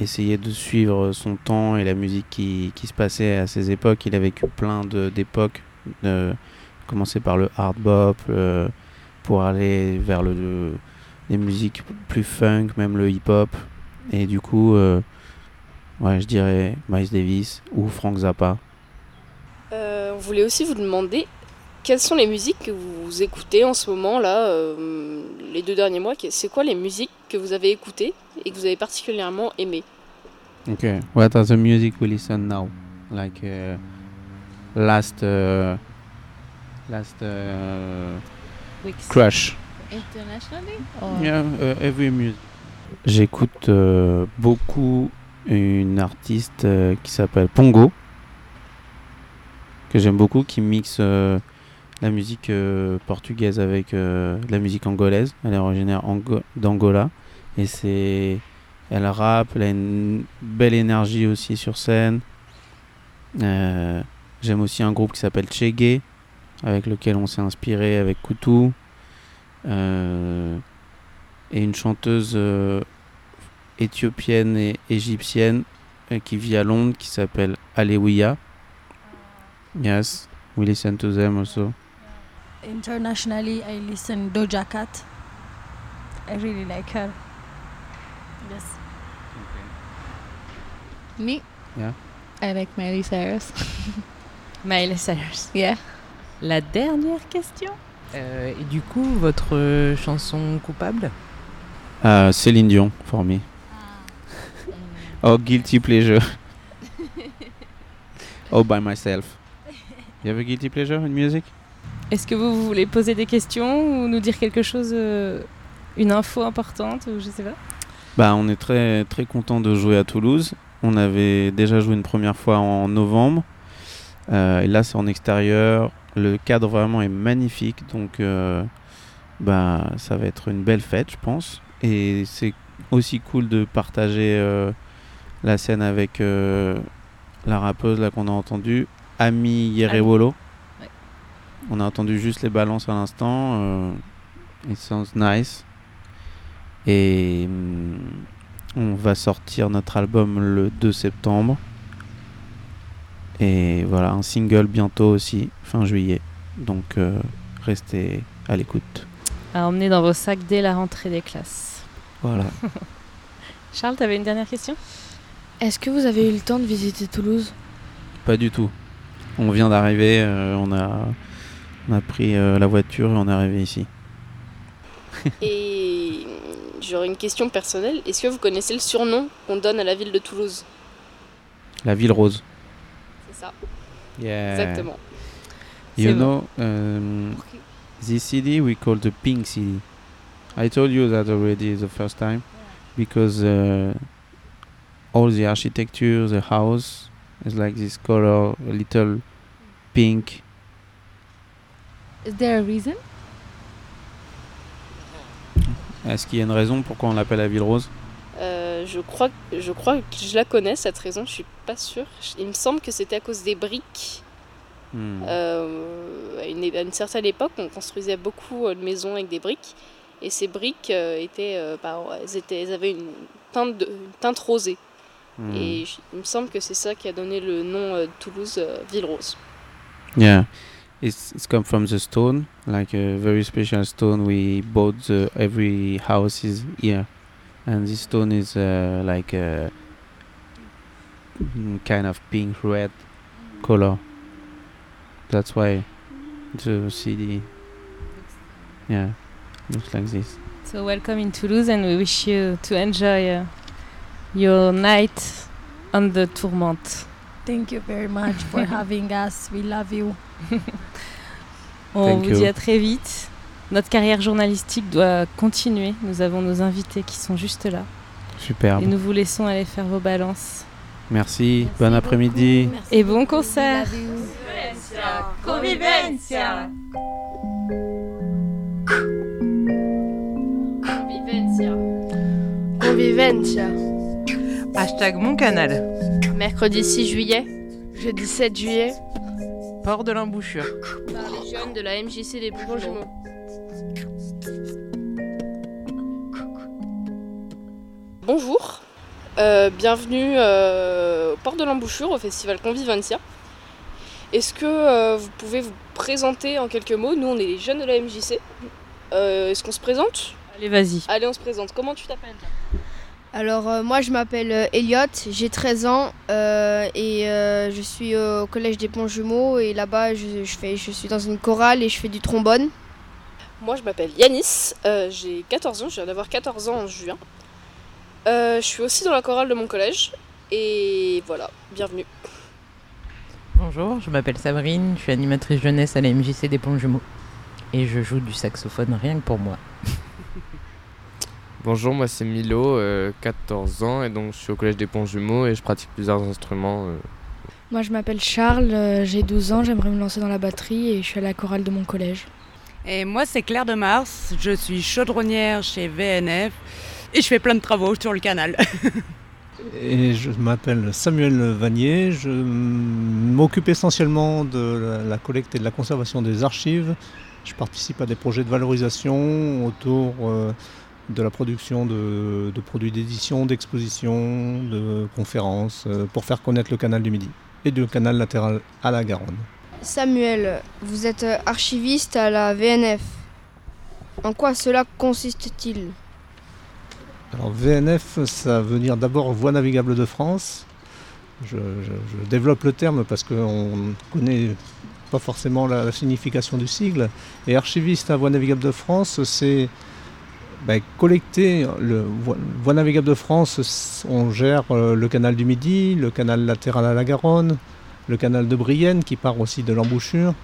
E: essayer de suivre son temps et la musique qui, qui se passait à ses époques. Il a vécu plein d'époques, euh, commencer par le hard bop, euh, pour aller vers le, le- les musiques plus funk, même le hip hop. Et du coup, euh, ouais, je dirais Miles Davis ou Frank Zappa.
D: On voulait aussi vous demander quelles sont les musiques que vous écoutez en ce moment là, euh, les deux derniers mois? C'est quoi les musiques que vous avez écoutées et que vous avez particulièrement aimées?
E: Okay. What are the music we listen now? Like uh, last uh, last uh,
A: Weeks.
E: crush.
F: internationally? Or?
E: Yeah, uh, every music. J'écoute euh, beaucoup une artiste euh, qui s'appelle Pongo que j'aime beaucoup qui mixe euh, la musique euh, portugaise avec euh, la musique angolaise. Elle est originaire Ango- d'Angola et c'est elle rappe, elle a une belle énergie aussi sur scène. Euh, J'aime aussi un groupe qui s'appelle Chege, avec lequel on s'est inspiré avec Koutou. Euh, et une chanteuse euh, éthiopienne et égyptienne qui vit à Londres qui s'appelle Alewiya. Yes, we listen to them also.
G: Internationally, I listen Doja Cat. I really like her. Yes.
F: me?
E: Yeah.
F: I like Miley Cyrus *laughs*
A: Miley Cyrus.
F: yeah
A: La dernière question
I: Euh, et du coup, votre euh, chanson coupable?
E: Uh, Céline Dion for me. oh, guilty pleasure. *laughs* oh, by myself. You have a guilty pleasure in music?
A: Est-ce que vous voulez poser des questions ou nous dire quelque chose, euh, une info importante ou je sais pas?
E: Bah, on est très très content de jouer à Toulouse. On avait déjà joué une première fois en novembre. Euh, et là, c'est en extérieur. Le cadre vraiment est magnifique. Donc, euh, bah, ça va être une belle fête, je pense. Et c'est aussi cool de partager la scène avec la rappeuse qu'on a entendue, Ami Yerewolo. On a entendu juste les balances à l'instant. Euh, it sounds nice. Et hum, on va sortir notre album le 2 septembre. Et voilà, un single bientôt aussi, fin juillet. Donc euh, restez à l'écoute.
A: À emmener dans vos sacs dès la rentrée des classes.
E: Voilà. *laughs*
A: Charles, tu avais une dernière question?
J: Est-ce que vous avez eu le temps de visiter Toulouse?
E: Pas du tout. On vient d'arriver, euh, on, a, on a pris euh, la voiture et on est arrivé ici. *laughs*
D: Et j'aurais une question personnelle. Est-ce que vous connaissez le surnom qu'on donne à la ville de Toulouse?
E: La ville rose.
D: C'est ça,
E: Yeah.
D: exactement.
E: You know, um, this city we call the pink city. I told you that already the first time because uh, all the architecture, the house is like this color, a little pink.
F: Is there a reason?
E: Est-ce qu'il y a une raison pourquoi on l'appelle la ville rose?
D: Euh, je, crois, je crois que je la connais cette raison, je suis pas sûre. Il me semble que c'était à cause des briques.
E: Hmm.
D: Euh, à, une, à une certaine époque, on construisait beaucoup euh, de maisons avec des briques. Et ces briques euh, étaient, euh, bah, elles étaient, elles avaient une teinte, de- une teinte rosée.
E: Hmm.
D: Et il me semble que c'est ça qui a donné le nom euh, de Toulouse, euh, Ville Rose.
E: Yeah, it's it's come from the stone, like a very special stone. We bought the, every house is here, and this stone is uh, like a mm, kind of pink red color. That's why the city, yeah, looks like this.
A: So welcome in Toulouse and we wish you to enjoy uh, your night on the Tourmente.
G: Thank you very much for *laughs* having us. We love you. *laughs*
A: On
E: Thank
A: vous
E: you.
A: dit à très vite. Notre carrière journalistique doit continuer. Nous avons nos invités qui sont juste là.
E: Superbe.
A: Et nous vous laissons aller faire vos balances.
E: Merci. Bon après-midi.
A: Et bon concert
C: Convivencia.
D: Vivencia.
C: Convivencia.
I: Hashtag mon canal.
D: Mercredi 6 juillet,
C: Jeudi 7 juillet.
I: Port de l'embouchure.
D: par les jeunes de la MJC des Jumeaux. Bonjour, Euh, bienvenue euh, au Port de l'Embouchure au festival Convivencia. Est-ce que euh, vous pouvez vous présenter en quelques mots? Nous, on est les jeunes de la MJC. Euh, Est-ce qu'on se présente?
A: Allez, vas-y.
D: Allez, on se présente. Comment tu t'appelles?
H: Alors euh, moi je m'appelle euh, Elliot, j'ai 13 ans euh, et euh, je suis au collège des Ponts Jumeaux et là-bas je, je fais, je suis dans une chorale et je fais du trombone.
D: Moi, je m'appelle Yanis, euh, j'ai 14 ans, je viens d'avoir 14 ans en juin. Euh, je suis aussi dans la chorale de mon collège. Et voilà, bienvenue.
I: Bonjour, je m'appelle Sabrine, je suis animatrice jeunesse à la MJC des Ponts Jumeaux. Et je joue du saxophone rien que pour moi. *laughs*
B: Bonjour, moi c'est Milo, euh, 14 ans, et donc je suis au collège des Ponts Jumeaux et je pratique plusieurs instruments. euh.
J: Moi, je m'appelle Charles, euh, j'ai 12 ans, j'aimerais me lancer dans la batterie et je suis à la chorale de mon collège.
K: Et moi, c'est Claire de Mars. Je suis chaudronnière chez VNF et je fais plein de travaux sur le canal. *laughs*
L: Et je m'appelle Samuel Vanier. Je m'occupe essentiellement de la, collecte et de la conservation des archives. Je participe à des projets de valorisation autour euh, de la production de, de produits d'édition, d'exposition, de conférences, euh, pour faire connaître le canal du Midi et le canal latéral à la Garonne.
H: Samuel, vous êtes archiviste à la VNF. En quoi cela consiste-t-il?
L: Alors VNF, ça veut dire d'abord Voie navigable de France. Je, je- je développe le terme parce qu'on ne connaît pas forcément la, la signification du sigle. Et archiviste à Voie navigable de France, c'est ben, collecter le Voie, navigable de France. On gère euh, le canal du Midi, le canal latéral à la Garonne, le canal de Brienne qui part aussi de l'embouchure.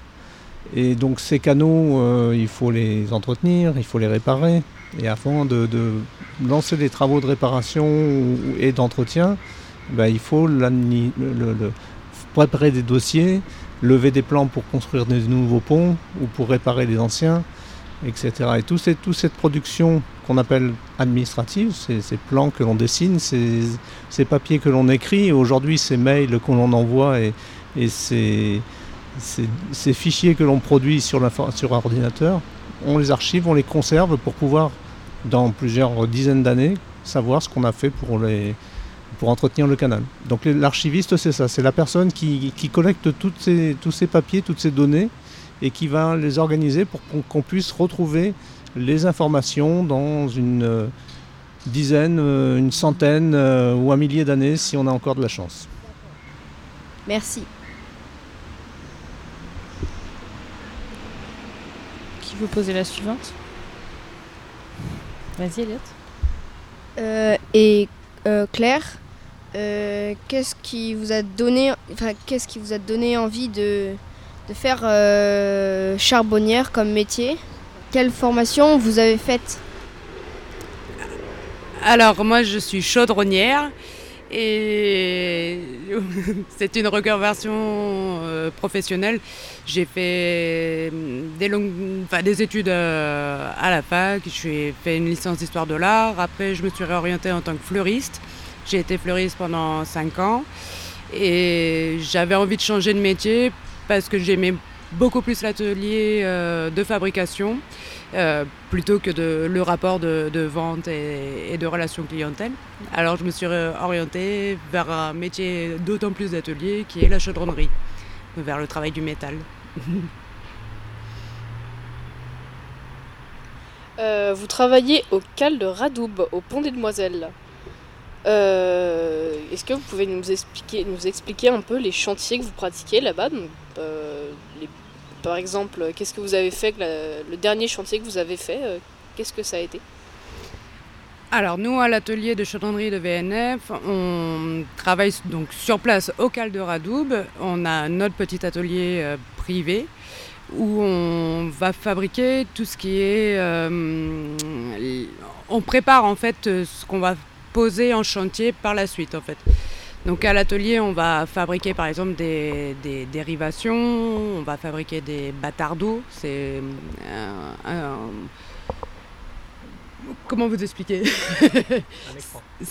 L: Et donc ces canaux, euh, il faut les entretenir, il faut les réparer. Et avant de, de lancer des travaux de réparation et d'entretien, ben, il faut préparer des dossiers, lever des plans pour construire des nouveaux ponts ou pour réparer les anciens, etc. Et toute cette production qu'on appelle administrative, ces, plans que l'on dessine, ces, papiers que l'on écrit, aujourd'hui ces mails que l'on envoie et, ces, fichiers que l'on produit sur, l'infor- sur ordinateur, on les archive, on les conserve pour pouvoir, dans plusieurs dizaines d'années, savoir ce qu'on a fait pour entretenir le canal. Donc l'archiviste, c'est ça, c'est la personne qui, collecte tous ces papiers, toutes ces données, et qui va les organiser pour qu'on puisse retrouver les informations dans une euh, dizaine, euh, une centaine euh, ou un millier d'années si on a encore de la chance.
H: Merci.
A: Qui veut poser la suivante? Vas-y, Elliot.
H: Euh, et euh, Claire, euh, qu'est-ce qui vous a donné, enfin, qu'est-ce qui vous a donné envie de, de faire euh, charbonnière comme métier Quelle formation vous avez faite?
K: Alors, moi, je suis chaudronnière et *laughs* c'est une reconversion euh, professionnelle. J'ai fait enfin, des études euh, à la fac, j'ai fait une licence d'histoire de l'art. Après, je me suis réorientée en tant que fleuriste. J'ai été fleuriste pendant 5 ans et j'avais envie de changer de métier parce que j'aimais beaucoup plus l'atelier euh, de fabrication euh, plutôt que de, le rapport de, vente et, de relation clientèle. Alors je me suis orientée vers un métier d'autant plus d'atelier qui est la chaudronnerie, vers le travail du métal. *laughs*
D: Euh, vous travaillez au cal de Radoub, au pont des Demoiselles. Euh, Est-ce que vous pouvez nous expliquer, nous expliquer un peu les chantiers que vous pratiquez là-bas? Euh, Par exemple, qu'est-ce que vous avez fait, le dernier chantier que vous avez fait, euh, qu'est-ce que ça a été?
K: Alors nous, à l'atelier de chaudronnerie de VNF, on travaille donc sur place au Cal de. On a notre petit atelier privé où on va fabriquer tout ce qui est... on prépare en fait ce qu'on va poser en chantier par la suite en fait. Donc à l'atelier, on va fabriquer par exemple des, des dérivations, on va fabriquer des bâtards d'eau. C'est euh, un- Comment vous expliquer?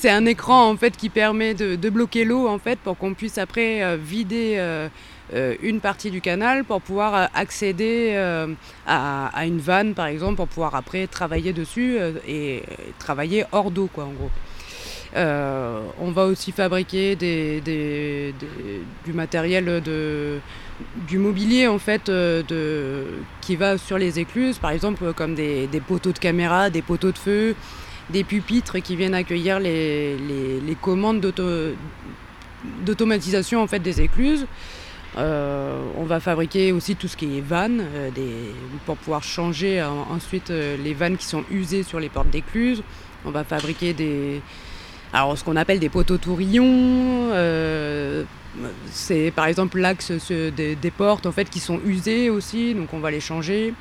K: C'est un écran en fait qui permet de, de bloquer l'eau en fait pour qu'on puisse après euh, vider euh, euh, une partie du canal pour pouvoir euh, accéder euh, à, à une vanne par exemple pour pouvoir après travailler dessus euh, et, et travailler hors d'eau quoi en gros. Euh, on va aussi fabriquer du matériel du mobilier en fait euh, qui va sur les écluses, par exemple comme des, poteaux de caméra, des poteaux de feu, des pupitres qui viennent accueillir les, commandes d'auto- d'automatisation en fait des écluses. Euh, on va fabriquer aussi tout ce qui est vannes pour pouvoir changer ensuite les vannes qui sont usées sur les portes d'écluses. On va fabriquer des, alors, ce qu'on appelle des poteaux tourillons, euh, c'est par exemple l'axe des, portes en fait qui sont usées aussi, donc on va les changer.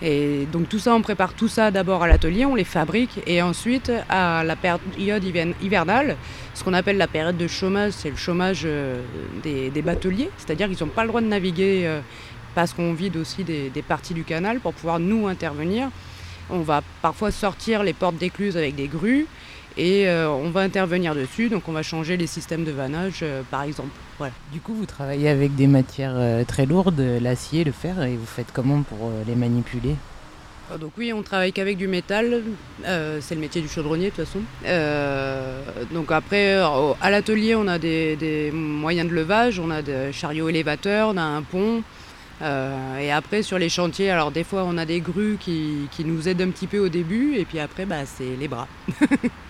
K: Et donc tout ça, on prépare tout ça d'abord à l'atelier, on les fabrique et ensuite à la période hiver- hivernale, ce qu'on appelle la période de chômage, c'est le chômage euh, des, des bateliers, c'est-à-dire qu'ils n'ont pas le droit de naviguer euh, parce qu'on vide aussi des, des parties du canal pour pouvoir nous intervenir. On va parfois sortir les portes d'écluses avec des grues et euh, on va intervenir dessus, donc on va changer les systèmes de vannage euh, par exemple. Voilà.
I: Du coup, vous travaillez avec des matières euh, très lourdes, l'acier, le fer, et vous faites comment pour les manipuler?
K: Ah, Donc oui, on travaille qu'avec du métal, c'est le métier du chaudronnier de toute façon. Donc après, à l'atelier, on a des, des moyens de levage, on a des chariots élévateurs, on a un pont. Euh, et après, sur les chantiers, alors des fois, on a des grues qui, qui nous aident un petit peu au début, et puis après, bah, c'est les bras. *laughs*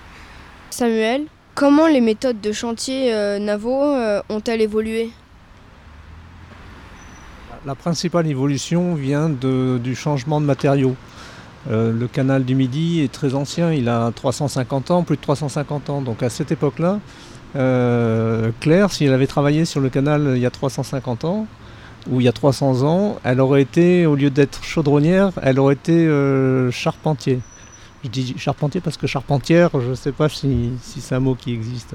H: Samuel, comment les méthodes de chantier euh, navaux euh, ont-elles évolué?
L: La principale évolution vient du changement de matériaux. Euh, le canal du Midi est très ancien, il a 350 ans, plus de 350 ans. Donc à cette époque-là, euh, Claire, si elle avait travaillé sur le canal il y a 350 ans, ou il y a 300 ans, elle aurait été, au lieu d'être chaudronnière, elle aurait été charpentier. Je dis charpentier parce que charpentière, je ne sais pas si, c'est un mot qui existe.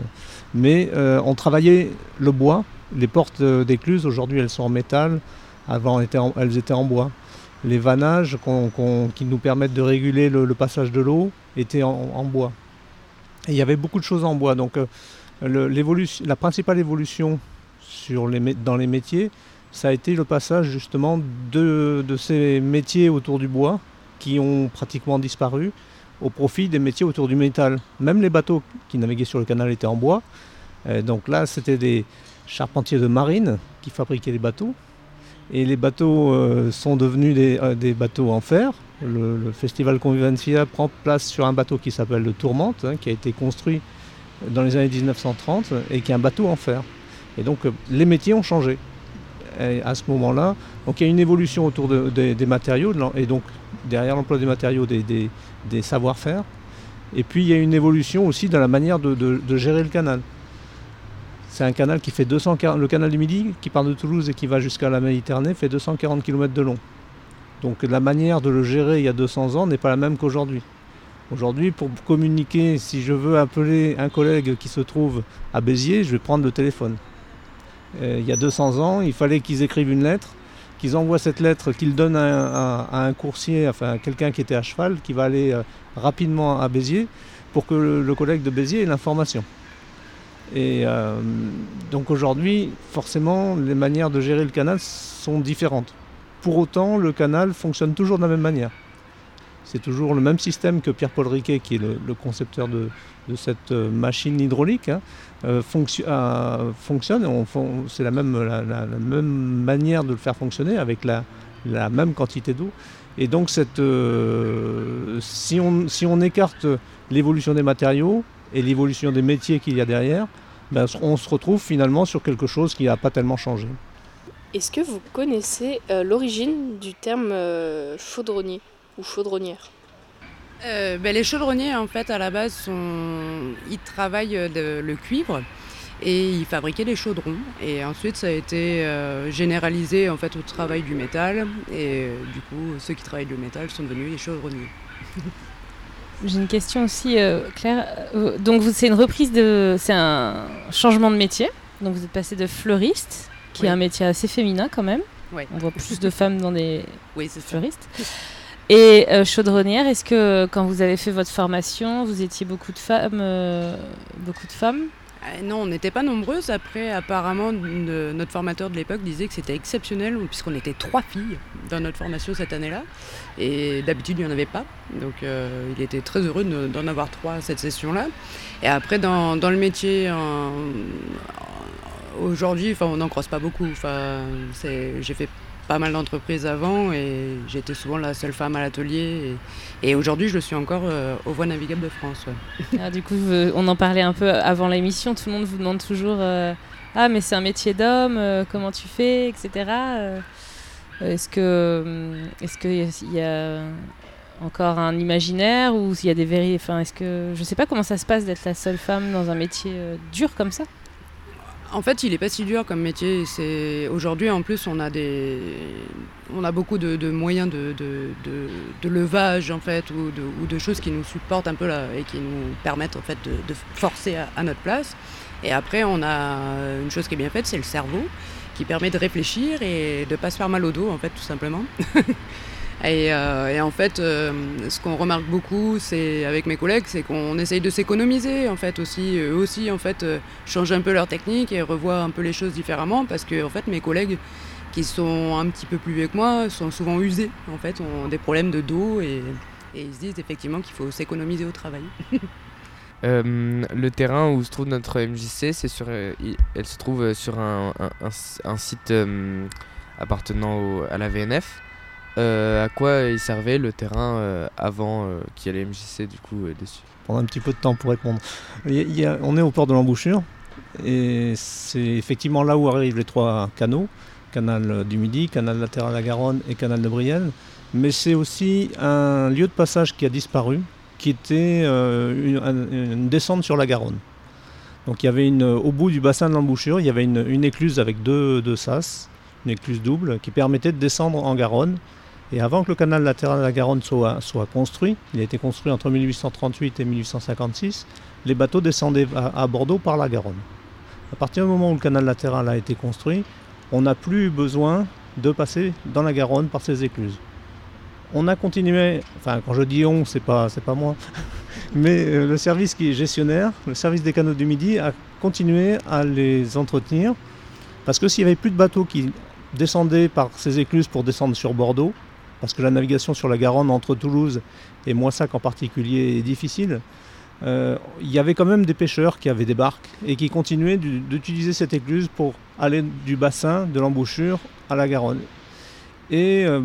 L: Mais euh, on travaillait le bois. Les portes euh, d'écluses, aujourd'hui, elles sont en métal. Avant, elles étaient en, bois. Les vannages qui nous permettent de réguler le, passage de l'eau étaient en, bois. Et il y avait beaucoup de choses en bois. Donc, euh, la principale évolution dans les métiers, ça a été le passage justement de ces métiers autour du bois qui ont pratiquement disparu au profit des métiers autour du métal. Même les bateaux qui naviguaient sur le canal étaient en bois. Euh, donc là, c'était des charpentiers de marine qui fabriquaient les bateaux. Et les bateaux euh, sont devenus des, euh, des bateaux en fer. Le, festival Convivencia prend place sur un bateau qui s'appelle le Tourmente, hein, qui a été construit dans les années 1930 et qui est un bateau en fer. Et donc les métiers ont changé à ce moment-là. Donc il y a une évolution autour de- des- matériaux et donc derrière l'emploi des matériaux, des- des savoir-faire. Et puis il y a une évolution aussi dans la manière de, gérer le canal. C'est un canal qui fait 240, le canal du Midi, qui part de Toulouse et qui va jusqu'à la Méditerranée, fait 240 km de long. Donc la manière de le gérer il y a 200 ans n'est pas la même qu'aujourd'hui. Aujourd'hui, pour communiquer, si je veux appeler un collègue qui se trouve à Béziers, je vais prendre le téléphone. Euh, il y a 200 ans, il fallait qu'ils écrivent une lettre, qu'ils envoient cette lettre, qu'ils donnent à un, coursier, enfin quelqu'un qui était à cheval, qui va aller euh, rapidement à Béziers, pour que le, collègue de Béziers ait l'information. Et euh, donc aujourd'hui, forcément, les manières de gérer le canal sont différentes. Pour autant, le canal fonctionne toujours de la même manière. C'est toujours le même système que Pierre-Paul Riquet, qui est le, concepteur de, de cette euh, machine hydraulique, hein, euh, euh, fonctionne. On fon- C'est la même, manière de le faire fonctionner avec la, même quantité d'eau. Et donc, euh, si, on, écarte l'évolution des matériaux et l'évolution des métiers qu'il y a derrière, ben, on se retrouve finalement sur quelque chose qui n'a pas tellement changé.
D: Est-ce que vous connaissez l'origine du terme chaudronnier ou chaudronnière?
K: Euh, ben, les chaudronniers, en fait, à la base, sont... ils travaillent euh, de- le cuivre et ils fabriquaient des chaudrons. Et ensuite, ça a été euh, généralisé en fait au travail du métal. Et euh, du coup, ceux qui travaillent le métal sont devenus les chaudronniers. *laughs*
A: J'ai une question aussi, euh, Claire. Donc, c'est une reprise de. C'est un changement de métier. Donc, vous êtes passé de fleuriste, qui
K: Oui.
A: est un métier assez féminin quand même.
K: Ouais.
A: On voit plus de femmes dans des
K: Oui, c'est ça.
A: Et euh, chaudronnière, est-ce que quand vous avez fait votre formation, vous étiez beaucoup de femmes euh, Beaucoup de femmes?
K: Euh, non, on n'était pas nombreuses. Après, apparemment, notre formateur de l'époque disait que c'était exceptionnel, puisqu'on était trois filles dans notre formation cette année-là. Et d'habitude, il n'y en avait pas. Donc, euh, il était très heureux de- d'en avoir trois cette session-là. Et après, dans, dans le métier, aujourd'hui, on n'en croise pas beaucoup. J'ai fait pas mal d'entreprises avant et j'étais souvent la seule femme à l'atelier. Et, aujourd'hui, je le suis encore euh, aux voies navigables de France.
A: Ah, Du coup, on en parlait un peu avant l'émission. Tout le monde vous demande toujours Ah, mais c'est un métier d'homme, euh, comment tu fais, etc. Euh, Est-ce que est-ce qu'il y a encore un imaginaire ou s'il y a des vérités Enfin, est-ce que je sais pas comment ça se passe d'être la seule femme dans un métier euh, dur comme ça.
K: En fait, il est pas si dur comme métier. Aujourd'hui, en plus, on a des, on a beaucoup de, moyens de, de, levage en fait, ou de, ou de choses qui nous supportent un peu et qui nous permettent en fait de, forcer à, à notre place. Et après, on a une chose qui est bien faite, c'est le cerveau, qui permet de réfléchir et de pas se faire mal au dos, en fait, tout simplement. *laughs* Et, euh, et en fait, euh, ce qu'on remarque beaucoup, c'est avec mes collègues, c'est qu'on essaye de s'économiser en fait aussi. Eux aussi, en fait, euh, changent un peu leur technique et revoient un peu les choses différemment parce que en fait, mes collègues qui sont un petit peu plus vieux que moi sont souvent usés, en fait, ont des problèmes de dos et, ils se disent effectivement qu'il faut s'économiser au travail. *laughs*
B: Le terrain où se trouve notre MJC, c'est sur, elle se trouve sur un, site appartenant à la VNF. Euh, à quoi il servait le terrain euh, avant euh, qu'il y ait les MJC du coup dessus
L: un petit peu de temps pour répondre. On est au port de l'embouchure et c'est effectivement là où arrivent les trois canaux, canal du Midi, canal latéral à la Garonne et canal de Brienne. Mais c'est aussi un lieu de passage qui a disparu, qui était une, un- une descente sur la Garonne. Donc il y avait une, au bout du bassin de l'embouchure, il y avait une, une écluse avec deux, deux sas, une écluse double, qui permettait de descendre en Garonne. Et avant que le canal latéral à la Garonne soit, soit construit, il a été construit entre 1838 et 1856, les bateaux descendaient à, Bordeaux par la Garonne. À partir du moment où le canal latéral a été construit, on n'a plus besoin de passer dans la Garonne par ces écluses. On a continué, enfin quand je dis on, c'est pas, pas moi, *laughs* mais euh, le service qui est gestionnaire, le service des canaux du Midi, a continué à les entretenir parce que s'il n'y avait plus de bateaux qui descendaient par ces écluses pour descendre sur Bordeaux, parce que la navigation sur la Garonne entre Toulouse et Moissac en particulier est difficile, euh, il y avait quand même des pêcheurs qui avaient des barques et qui continuaient d'utiliser cette écluse pour aller du bassin de l'embouchure à la Garonne. Et euh,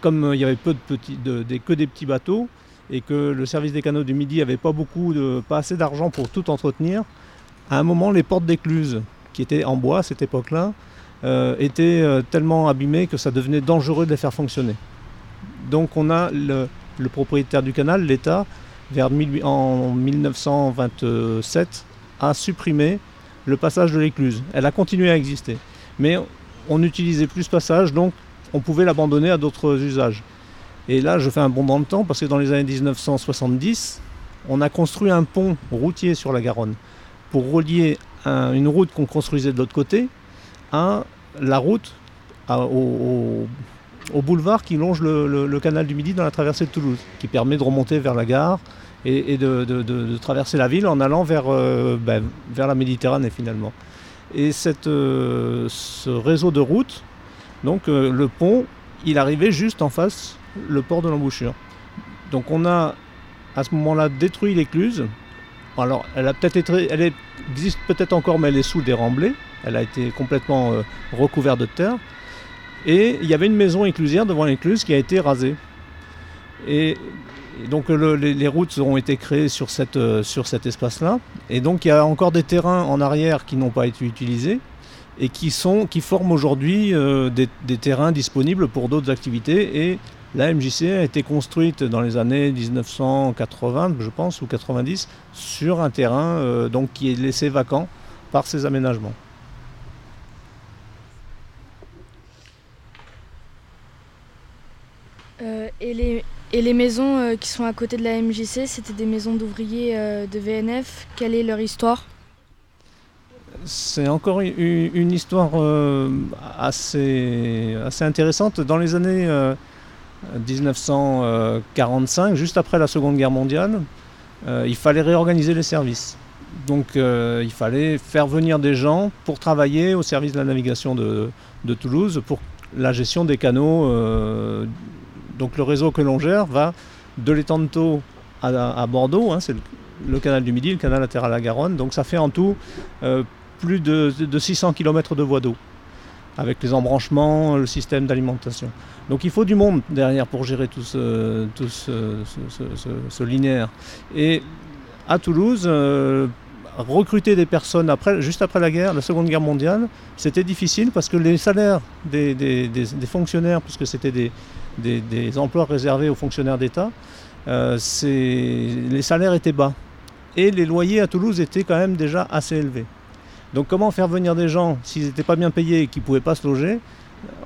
L: comme il y avait peu que des petits bateaux et que le service des canaux du Midi n'avait pas beaucoup pas assez d'argent pour tout entretenir, à un moment les portes d'écluse qui étaient en bois à cette époque-là étaient tellement abîmées que ça devenait dangereux de les faire fonctionner. Donc on a le propriétaire du canal, l'État, vers en 1927, a supprimé le passage de l'écluse. Elle a continué à exister. Mais on n'utilisait plus ce passage, donc on pouvait l'abandonner à d'autres usages. Et là, je fais un bond dans le temps parce que dans les années 1970, on a construit un pont routier sur la Garonne pour relier une route qu'on construisait de l'autre côté la route au, boulevard qui longe le, canal du Midi dans la traversée de Toulouse, qui permet de remonter vers la gare et, de, traverser la ville en allant vers, euh, ben, la Méditerranée finalement. Et euh, ce réseau de routes, donc euh, le pont, il arrivait juste en face le port de l'embouchure. Donc on a à ce moment-là détruit l'écluse. Alors elle a peut-être été, elle existe peut-être encore, mais elle est sous remblais. Elle a été complètement recouverte de terre. Et il y avait une maison éclusière devant l'écluse qui a été rasée. Et donc les, routes ont été créées euh, sur cet espace-là. Et donc il y a encore des terrains en arrière qui n'ont pas été utilisés et qui, forment aujourd'hui euh, des, terrains disponibles pour d'autres activités. Et la MJC a été construite dans les années 1980, je pense, ou 90, sur un terrain euh, donc, qui est laissé vacant par ces aménagements.
J: Et les, et les maisons euh, qui sont à côté de la MJC, c'était des maisons d'ouvriers euh, de VNF. Quelle est leur histoire?
L: C'est encore une, histoire euh, assez, intéressante. Dans les années 1945, juste après la Seconde Guerre mondiale, il fallait réorganiser les services. Donc il fallait faire venir des gens pour travailler au service de la navigation de Toulouse pour la gestion des canaux donc le réseau que l'on gère va de l'étang à, Bordeaux, hein, c'est le, canal du Midi, le canal latéral à Garonne. Donc ça fait en tout euh, plus de, 600 km de voies d'eau, avec les embranchements, le système d'alimentation. Donc il faut du monde derrière pour gérer tout ce, linéaire. Et à Toulouse, euh, recruter des personnes après, juste après la guerre, la Seconde Guerre mondiale, c'était difficile parce que les salaires des fonctionnaires, puisque c'était des, des, emplois réservés aux fonctionnaires d'État, euh, les salaires étaient bas. Et les loyers à Toulouse étaient quand même déjà assez élevés. Donc comment faire venir des gens s'ils n'étaient pas bien payés et qu'ils ne pouvaient pas se loger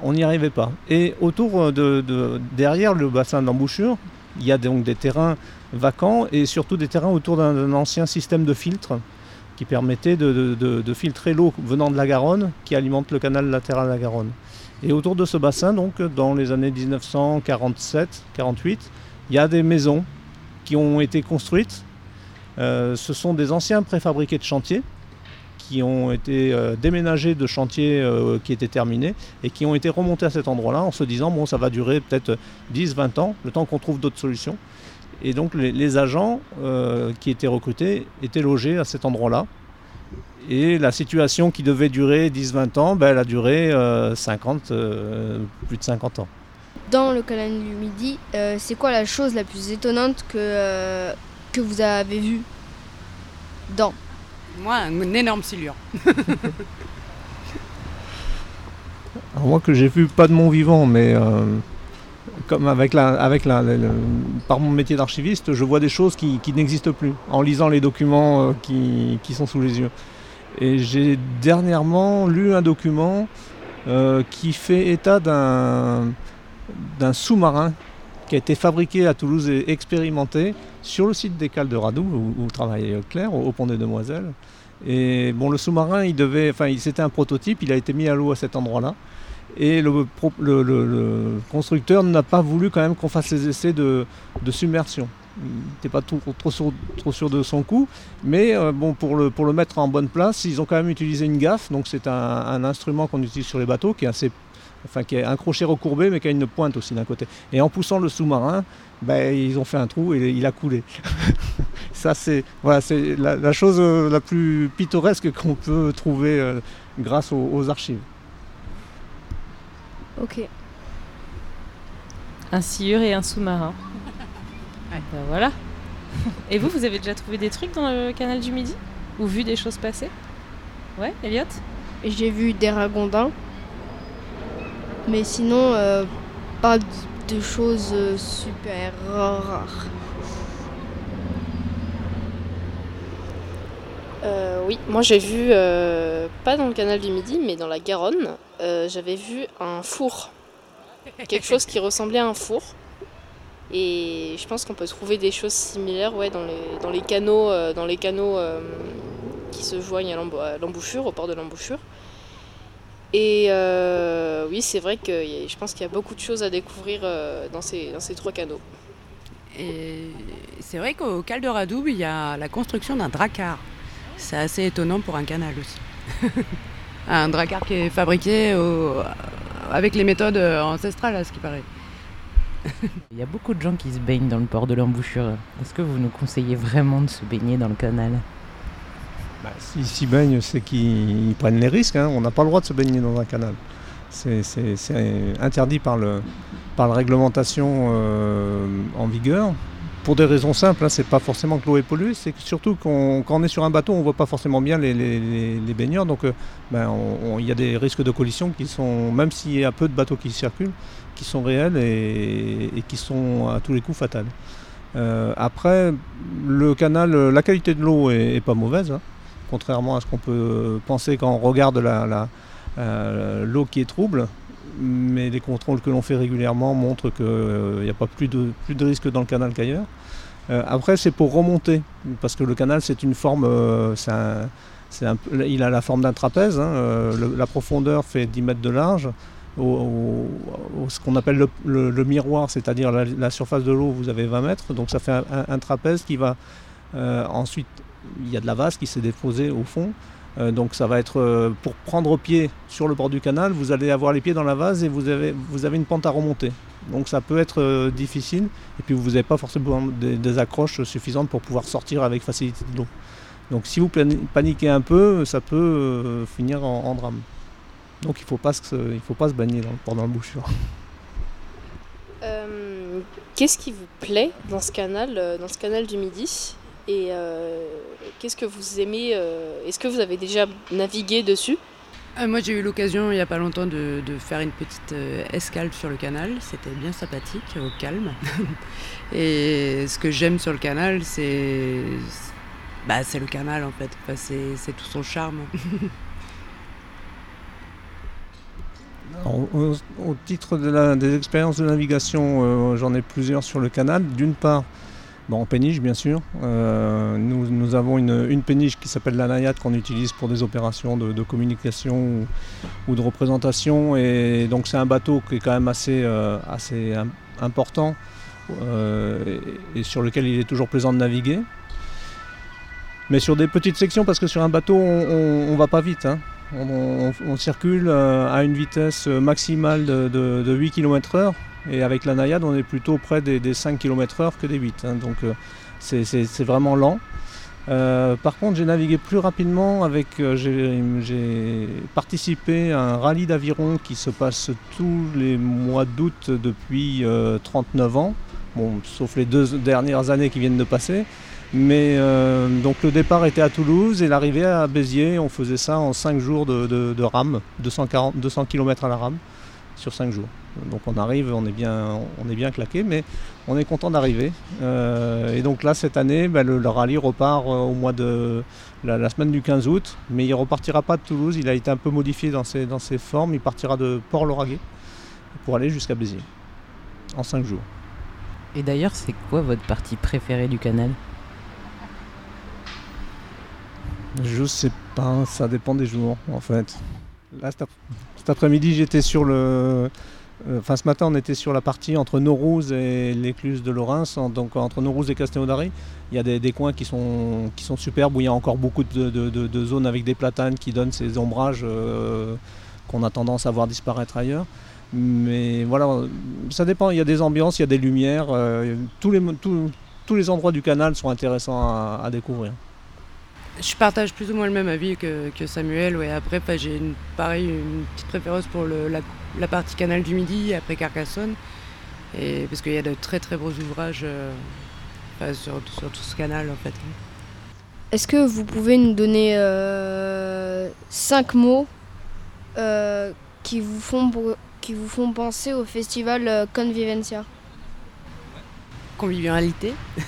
L: On n'y arrivait pas. Et autour de, derrière le bassin d'embouchure, il y a donc des terrains vacants et surtout des terrains autour d'un ancien système de filtre qui permettait de, de filtrer l'eau venant de la Garonne qui alimente le canal latéral de la Garonne. Et autour de ce bassin, donc dans les années 1947-48, il y a des maisons qui ont été construites. Euh, ce sont des anciens préfabriqués de chantier qui ont été euh, déménagés de chantiers euh, qui étaient terminés et qui ont été remontés à cet endroit-là en se disant bon ça va durer peut-être 10-20 ans, le temps qu'on trouve d'autres solutions. Et donc les agents qui étaient recrutés étaient logés à cet endroit-là et la situation qui devait durer 10-20 ans, ben, elle a duré 50, euh, euh, plus de 50 ans.
H: Dans le canal du Midi, euh, c'est quoi la chose la plus étonnante que, que vous avez vue dans?
K: Moi, une énorme silure. *laughs*
L: moi que j'ai vu pas de mon vivant, mais comme avec la, avec la, par mon métier d'archiviste, je vois des choses qui, n'existent plus en lisant les documents qui, qui sont sous les yeux. Et j'ai dernièrement lu un document euh, qui fait état d'un, sous-marin qui a été fabriqué à Toulouse et expérimenté sur le site des Cales de Radou, où, où travaille Claire, au, pont des Demoiselles. Et bon, le sous-marin, il devait, enfin, c'était un prototype, il a été mis à l'eau à cet endroit-là. Et le, constructeur n'a pas voulu quand même qu'on fasse les essais de submersion n'était pas trop, sûr, de son coup. Mais euh, bon, pour le, mettre en bonne place, ils ont quand même utilisé une gaffe. Donc c'est un, instrument qu'on utilise sur les bateaux qui est assez enfin qui est un crochet recourbé mais qui a une pointe aussi d'un côté. Et en poussant le sous-marin, ben, ils ont fait un trou et il a coulé. *laughs* Ça c'est voilà, c'est la, la chose euh, la plus pittoresque qu'on peut trouver euh, grâce aux, aux archives.
H: Ok.
A: Un sciure et un sous-marin. Ben voilà. *laughs* Et vous, vous avez déjà trouvé des trucs dans le canal du Midi Ou vu des choses passer? Ouais, Elliot
H: J'ai vu des ragondins. Mais sinon, euh, pas de choses euh, super rares.
D: Euh, oui, moi j'ai vu, euh, pas dans le canal du Midi, mais dans la Garonne, euh, j'avais vu un four. Quelque chose qui ressemblait à un four. Et je pense qu'on peut trouver des choses similaires ouais, dans, les, canaux, euh, dans les canaux euh, qui se joignent à à l'embouchure, au port de l'embouchure. Et euh, oui, c'est vrai que je pense qu'il y a beaucoup de choses à découvrir euh, dans, ces, trois canaux.
K: Et c'est vrai qu'au Cal de il y a la construction d'un dracar. C'est assez étonnant pour un canal aussi. *laughs* un dracar qui est fabriqué avec les méthodes euh, ancestrales, à ce qui paraît. *laughs*
I: Il y a beaucoup de gens qui se baignent dans le port de l'embouchure. Est-ce que vous nous conseillez vraiment de se baigner dans le canal?
L: Bah, S'ils s'y baignent, c'est qu'ils prennent les risques. hein. On n'a pas le droit de se baigner dans un canal. C'est interdit par, le, par la réglementation euh, en vigueur. Pour des raisons simples, hein, c'est pas forcément que l'eau est polluée, c'est surtout qu'on- quand on est sur un bateau, on voit pas forcément bien les, baigneurs. Donc euh, ben, il y a des risques de collision qui sont, même s'il y a peu de bateaux qui circulent, qui sont réels et, qui sont à tous les coups fatales. Euh, après, le canal, euh, la qualité de l'eau est, pas mauvaise, hein, contrairement à ce qu'on peut penser quand on regarde la- la- euh, l'eau qui est trouble. Mais les contrôles que l'on fait régulièrement montrent qu'il n'y a pas plus de, plus de risques dans le canal qu'ailleurs. Euh, après, c'est pour remonter, parce que le canal, c'est une forme, euh, un- il a la forme d'un trapèze. hein, euh, la profondeur fait 10 mètres de large. Au, ce qu'on appelle le, miroir, c'est-à-dire la, surface de l'eau, vous avez 20 mètres. Donc ça fait un, trapèze qui va euh, ensuite, il y a de la vase qui s'est déposée au fond. Euh, donc ça va être euh, pour prendre pied sur le bord du canal, vous allez avoir les pieds dans la vase et vous avez, vous avez une pente à remonter. Donc ça peut être difficile et puis vous n'avez pas forcément des, accroches suffisantes pour pouvoir sortir avec facilité de l'eau. Donc si vous paniquez un peu, ça peut finir en drame. Donc il ne faut, pas se- il faut pas se baigner dans, pendant l'embouchure.
D: Euh, Qu'est-ce qui vous plaît dans ce canal, euh, dans ce canal du Midi? Et euh, qu'est-ce que vous aimez euh, Est-ce que vous avez déjà navigué dessus?
K: Euh, moi, j'ai eu l'occasion il n'y a pas longtemps de, de faire une petite escale sur le canal. C'était bien sympathique, au calme. *laughs* Et ce que j'aime sur le canal, c'est bah, c'est le canal en fait. Enfin, c'est c'est tout son charme. *laughs*
L: Au, titre des expériences de navigation, euh, j'en ai plusieurs sur le canal. D'une part, en péniche bien sûr. Euh, nous, avons une, péniche qui s'appelle la Nayade qu'on utilise pour des opérations de, communication ou, de représentation. Et donc c'est un bateau qui est quand même assez, euh, assez im- important et, et sur lequel il est toujours plaisant de naviguer. Mais sur des petites sections, parce que sur un bateau, on ne va pas vite. hein. On, circule euh, à une vitesse maximale de, de- de 8 km/h. Et avec la naïade, on est plutôt près des, des 5 km/h que des 8. hein. donc euh, c'est- vraiment lent. Euh, par contre, j'ai navigué plus rapidement avec. j'ai participé à un rallye d'aviron qui se passe tous les mois d'août depuis euh, 39 ans. Bon, sauf les deux dernières années qui viennent de passer. Mais euh, donc le départ était à Toulouse et l'arrivée à Béziers, on faisait ça en 5 jours de, rame, 240, 200 km à la rame sur 5 jours. Donc on arrive, on est bien, bien claqué, mais on est content d'arriver. Euh, et donc là, cette année, bah, le, rallye repart euh, au mois de la, semaine du 15 août, mais il repartira pas de Toulouse, il a été un peu modifié dans ses, dans ses formes, il partira de Port-Lauragais pour aller jusqu'à Béziers en 5 jours.
I: Et d'ailleurs, c'est quoi votre partie préférée du canal?
L: Je sais pas, ça dépend des jours en fait. Là, cet, ap- cet après-midi, j'étais sur le. euh, Enfin, ce matin, on était sur la partie entre Naurouz et l'écluse de en- donc entre Naurouz et Castelnaudary. Il y a des, coins qui sont, qui sont superbes où il y a encore beaucoup de, zones avec des platanes qui donnent ces ombrages euh, qu'on a tendance à voir disparaître ailleurs. Mais voilà, ça dépend. Il y a des ambiances, il y a des lumières. euh, tous, les, tous, les endroits du canal sont intéressants à découvrir.
K: Je partage plus ou moins le même avis que, que Samuel. Ouais. Après, j'ai une, pareil une petite préférence pour le- la, la partie canal du Midi après Carcassonne. Et, parce qu'il y a de très très beaux ouvrages euh, sur tout ce canal en fait.
H: Est-ce que vous pouvez nous donner euh, cinq mots euh, qui, vous font, qui vous font penser au festival euh, Convivencia?
K: Convivialité. *laughs*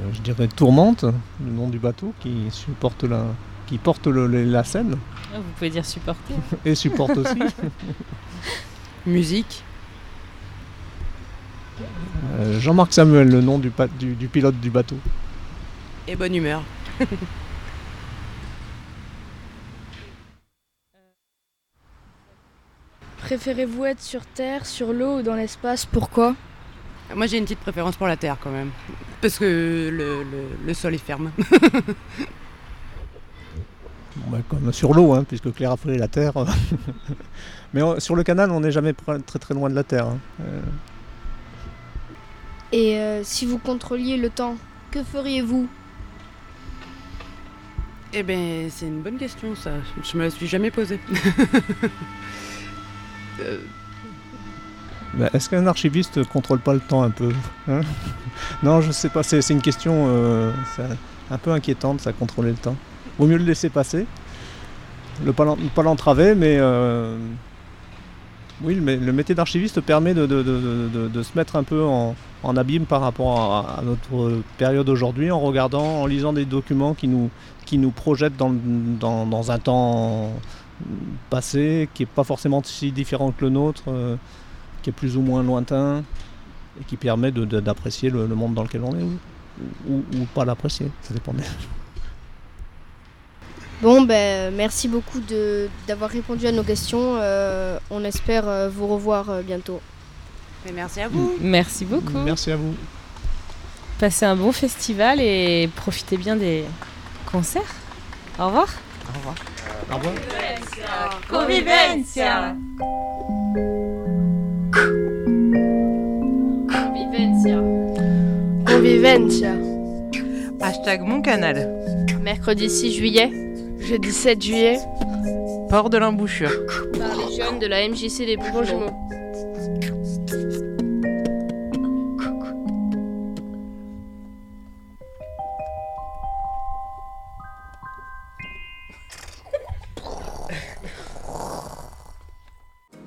L: Euh, je dirais Tourmente, le nom du bateau qui supporte la, qui porte le- le- la scène
A: Ah, Vous pouvez dire supporter. *laughs*
L: et supporte aussi. *laughs*
K: Musique.
L: Euh, Jean-Marc Samuel, le nom du, pa- du- du pilote du bateau.
K: Et bonne humeur. *laughs*
J: Préférez-vous être sur Terre, sur l'eau ou dans l'espace? Pourquoi?
K: Moi j'ai une petite préférence pour la terre quand même. Parce que le, le- le sol est ferme. *laughs*
L: Bon, bah, comme sur l'eau, hein, puisque Claire a fait la terre. *laughs* Mais sur le canal, on n'est jamais très très loin de la terre. hein. Euh,
H: Et euh, si vous contrôliez le temps, que feriez-vous?
K: Eh ben c'est une bonne question ça. Je me la suis jamais posée. *laughs* Euh,
L: bah, Est-ce qu'un archiviste contrôle pas le temps un peu hein? *laughs* Non, je sais pas. C'est une question euh, un peu inquiétante, ça, contrôler le temps. Vaut mieux le laisser passer. Le pas l'en- pas l'entraver, mais euh, oui, le, mé- le métier d'archiviste permet de, se mettre un peu en, abîme par rapport à, notre période aujourd'hui, en regardant, en lisant des documents qui nous, qui nous projettent dans- dans un temps passé qui n'est pas forcément si différent que le nôtre, euh, qui est plus ou moins lointain et qui permet d'apprécier le, le monde dans lequel on est ou, ou- ou pas l'apprécier, ça dépend.
H: Bon, ben, merci beaucoup de- d'avoir répondu à nos questions. Euh, on espère euh, vous revoir euh, bientôt.
K: Mais merci à vous.
A: Merci beaucoup.
L: Merci à vous.
A: Passez un bon festival et profitez bien des concerts. Au revoir.
B: Au revoir.
L: Au revoir.
A: Convivencia.
C: Convivencia.
H: Convivencia.
I: Hashtag mon canal.
C: Mercredi 6 juillet. Jeudi 7 juillet.
I: Port de l'embouchure.
C: Par les jeunes de la MJC des Jumeaux.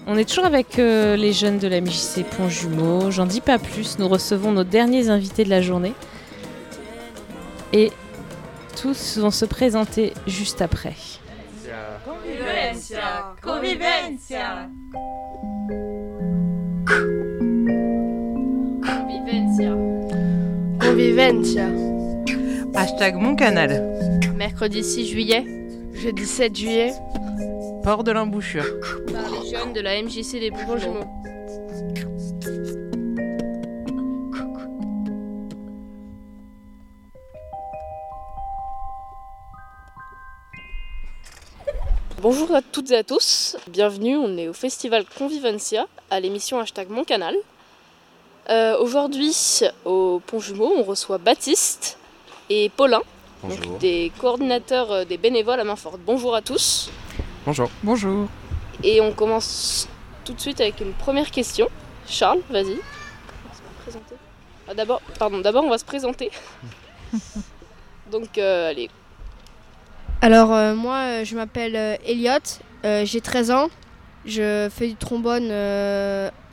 A: On est toujours avec euh, les jeunes de la MJC Pont Jumeau. J'en dis pas plus. Nous recevons nos derniers invités de la journée. Et tous vont se présenter juste après.
C: Convivencia. Convivencia. Convivencia.
H: Convivencia.
I: Hashtag mon canal.
C: Mercredi 6 juillet. Jeudi 7 juillet.
I: Port de l'embouchure.
C: Les jeunes de la MJC des.
D: Bonjour à toutes et à tous, bienvenue, on est au festival Convivencia, à l'émission Hashtag Mon Canal. Euh, Aujourd'hui, au Pont Jumeau, on reçoit Baptiste et Paulin, donc des coordinateurs euh, des bénévoles à Mainfort. Bonjour à tous,
B: Bonjour.
I: Bonjour.
D: Et on commence tout de suite avec une première question. Charles, vas-y. On va se présenter. Ah, d'abord, pardon, d'abord on va se présenter. *laughs* donc, euh, allez,
H: Alors, euh, moi, euh, je m'appelle euh, Elliot, j'ai 13 ans. Je fais du trombone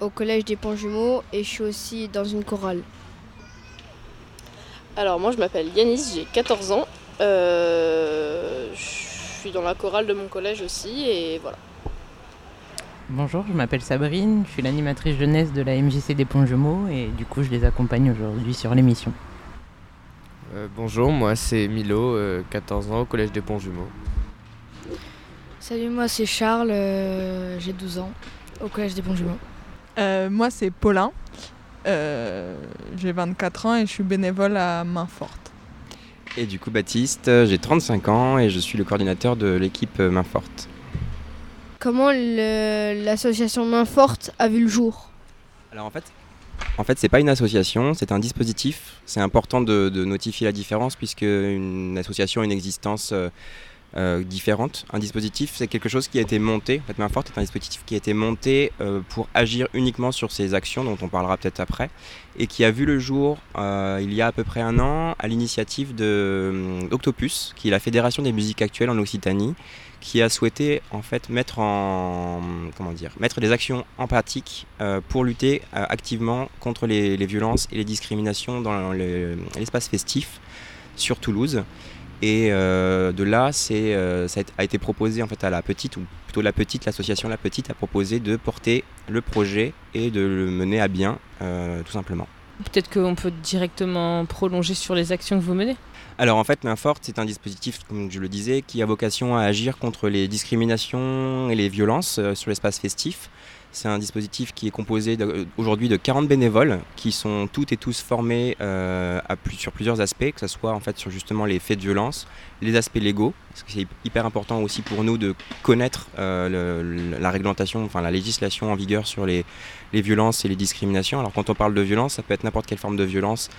H: au collège des Ponts Jumeaux et je suis aussi dans une chorale.
D: Alors moi je m'appelle Yanis, j'ai 14 ans. Je suis dans la chorale de mon collège aussi et voilà.
I: Bonjour, je m'appelle Sabrine, je suis l'animatrice jeunesse de la MJC des Ponts Jumeaux et du coup je les accompagne aujourd'hui sur l'émission.
B: Euh, bonjour, moi c'est Milo, euh, 14 ans, au collège des Ponts Jumeaux.
J: Salut, moi c'est Charles, euh, j'ai 12 ans, au collège des Bons Jumeaux.
M: Euh, moi, c'est Paulin. Euh, j'ai 24 ans et je suis bénévole à Main-Forte.
N: Et du coup, Baptiste, euh, j'ai 35 ans et je suis le coordinateur de l'équipe euh, Main Forte.
H: Comment l'association Main Forte a vu le jour
N: Alors en fait, en fait, c'est pas une association, c'est un dispositif. C'est important de, notifier la différence puisque une association a une existence euh, euh, différente. Un dispositif, c'est quelque chose qui a été monté. En Main Forte est un dispositif qui a été monté euh, pour agir uniquement sur ces actions dont on parlera peut-être après et qui a vu le jour il y a à peu près un an à l'initiative de euh, Octopus, qui est la fédération des musiques actuelles en Occitanie, qui a souhaité en fait mettre en des actions en pratique euh, pour lutter euh, activement contre les, violences et les discriminations dans le- l'espace festif sur Toulouse. Et euh, de là, c'est, ça a été- proposé en fait à la petite, ou plutôt la petite, l'association La Petite a proposé de porter le projet et de le mener à bien, tout simplement.
A: Peut-être qu'on peut directement prolonger sur les actions que vous menez?
N: Alors en fait, Main Forte, c'est un dispositif, comme je le disais, qui a vocation à agir contre les discriminations et les violences euh, sur l'espace festif. C'est un dispositif qui est composé euh, aujourd'hui de 40 bénévoles qui sont toutes et tous formés euh, sur plusieurs aspects, que ce soit en fait sur justement les faits de violence, les aspects légaux, c'est hyper important aussi pour nous de connaître la réglementation, enfin la législation en vigueur sur les, violences et les discriminations. Alors quand on parle de violence, ça peut être n'importe quelle forme de violence,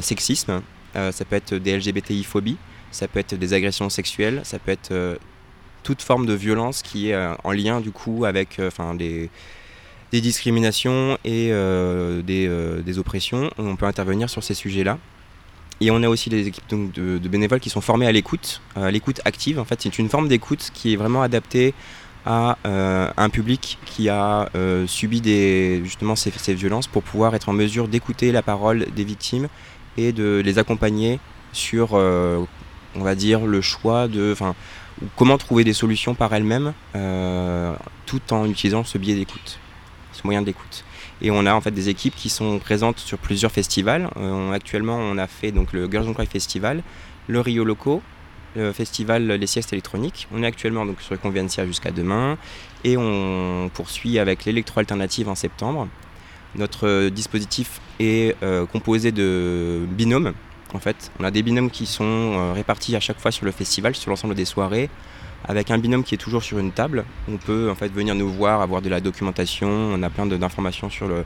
N: sexisme, ça peut être des LGBTI-phobies, ça peut être des agressions sexuelles, ça peut être euh, toute forme de violence qui est euh, en lien du coup avec euh, des, discriminations et euh, des, euh, oppressions. On peut intervenir sur ces sujets-là. Et on a aussi des équipes de, bénévoles qui sont formés à l'écoute, euh, l'écoute active. En fait, c'est une forme d'écoute qui est vraiment adaptée à euh, un public qui a euh, subi justement ces violences pour pouvoir être en mesure d'écouter la parole des victimes et de les accompagner sur, euh, on va dire, le choix de, enfin, comment trouver des solutions par elles-mêmes, euh, tout en utilisant ce biais d'écoute, ce moyen d'écoute. Et on a en fait des équipes qui sont présentes sur plusieurs festivals. Euh, actuellement, on a fait donc le Girls Cry Festival, le Rio Loco, le festival Les Siestes électroniques. On est actuellement donc sur le Convencia jusqu'à demain et on poursuit avec l'électro alternative en septembre. Notre euh, dispositif est euh, composé de binômes. En fait, on a des binômes qui sont euh, répartis à chaque fois sur le festival, sur l'ensemble des soirées, avec un binôme qui est toujours sur une table. On peut en fait venir nous voir, avoir de la documentation. On a plein d'informations sur le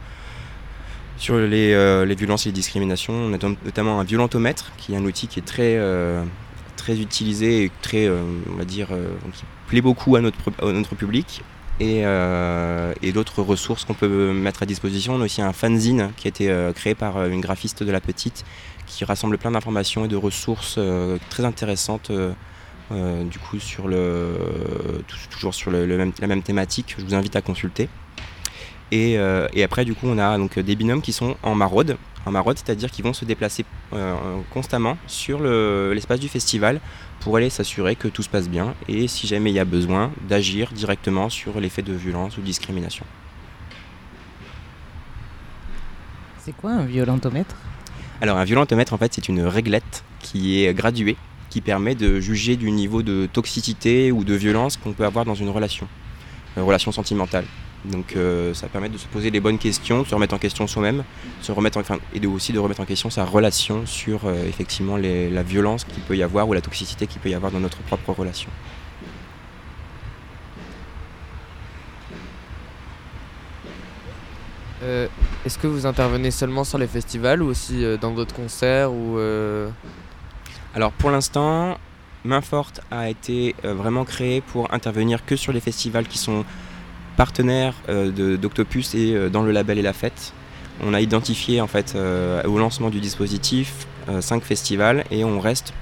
N: sur les, les violences et les discriminations. On a notamment un violentomètre, qui est un outil qui est très très utilisé et très, on va dire, qui plaît beaucoup à notre, à notre public. Et, euh, et d'autres ressources qu'on peut mettre à disposition. On a aussi un fanzine qui a été euh, créé par euh, une graphiste de la petite qui rassemble plein d'informations et de ressources très intéressantes du coup sur toujours sur la même thématique. Je vous invite à consulter. Et, après du coup on a donc des binômes qui sont en maraude, en maraude, c'est-à-dire qu'ils vont se déplacer constamment sur le- l'espace du festival pour aller s'assurer que tout se passe bien et si jamais il y a besoin d'agir directement sur les faits de violence ou de discrimination.
I: C'est quoi un violentomètre?
N: Alors un violentomètre en fait c'est une réglette qui est graduée qui permet de juger du niveau de toxicité ou de violence qu'on peut avoir dans une relation, une relation sentimentale. Donc euh, ça permet de se poser les bonnes questions, de se remettre en question soi-même, se remettre en- enfin, et de, aussi de remettre en question sa relation sur euh, effectivement les- la violence qu'il peut y avoir ou la toxicité qu'il peut y avoir dans notre propre relation.
B: Euh, Est-ce que vous intervenez seulement sur les festivals ou aussi dans d'autres concerts ou
N: Alors pour l'instant, Main Forte a été vraiment créée pour intervenir que sur les festivals qui sont partenaires euh, d'Octopus et euh, dans le label et la fête. On a identifié en fait euh, au lancement du dispositif euh, cinq festivals et on reste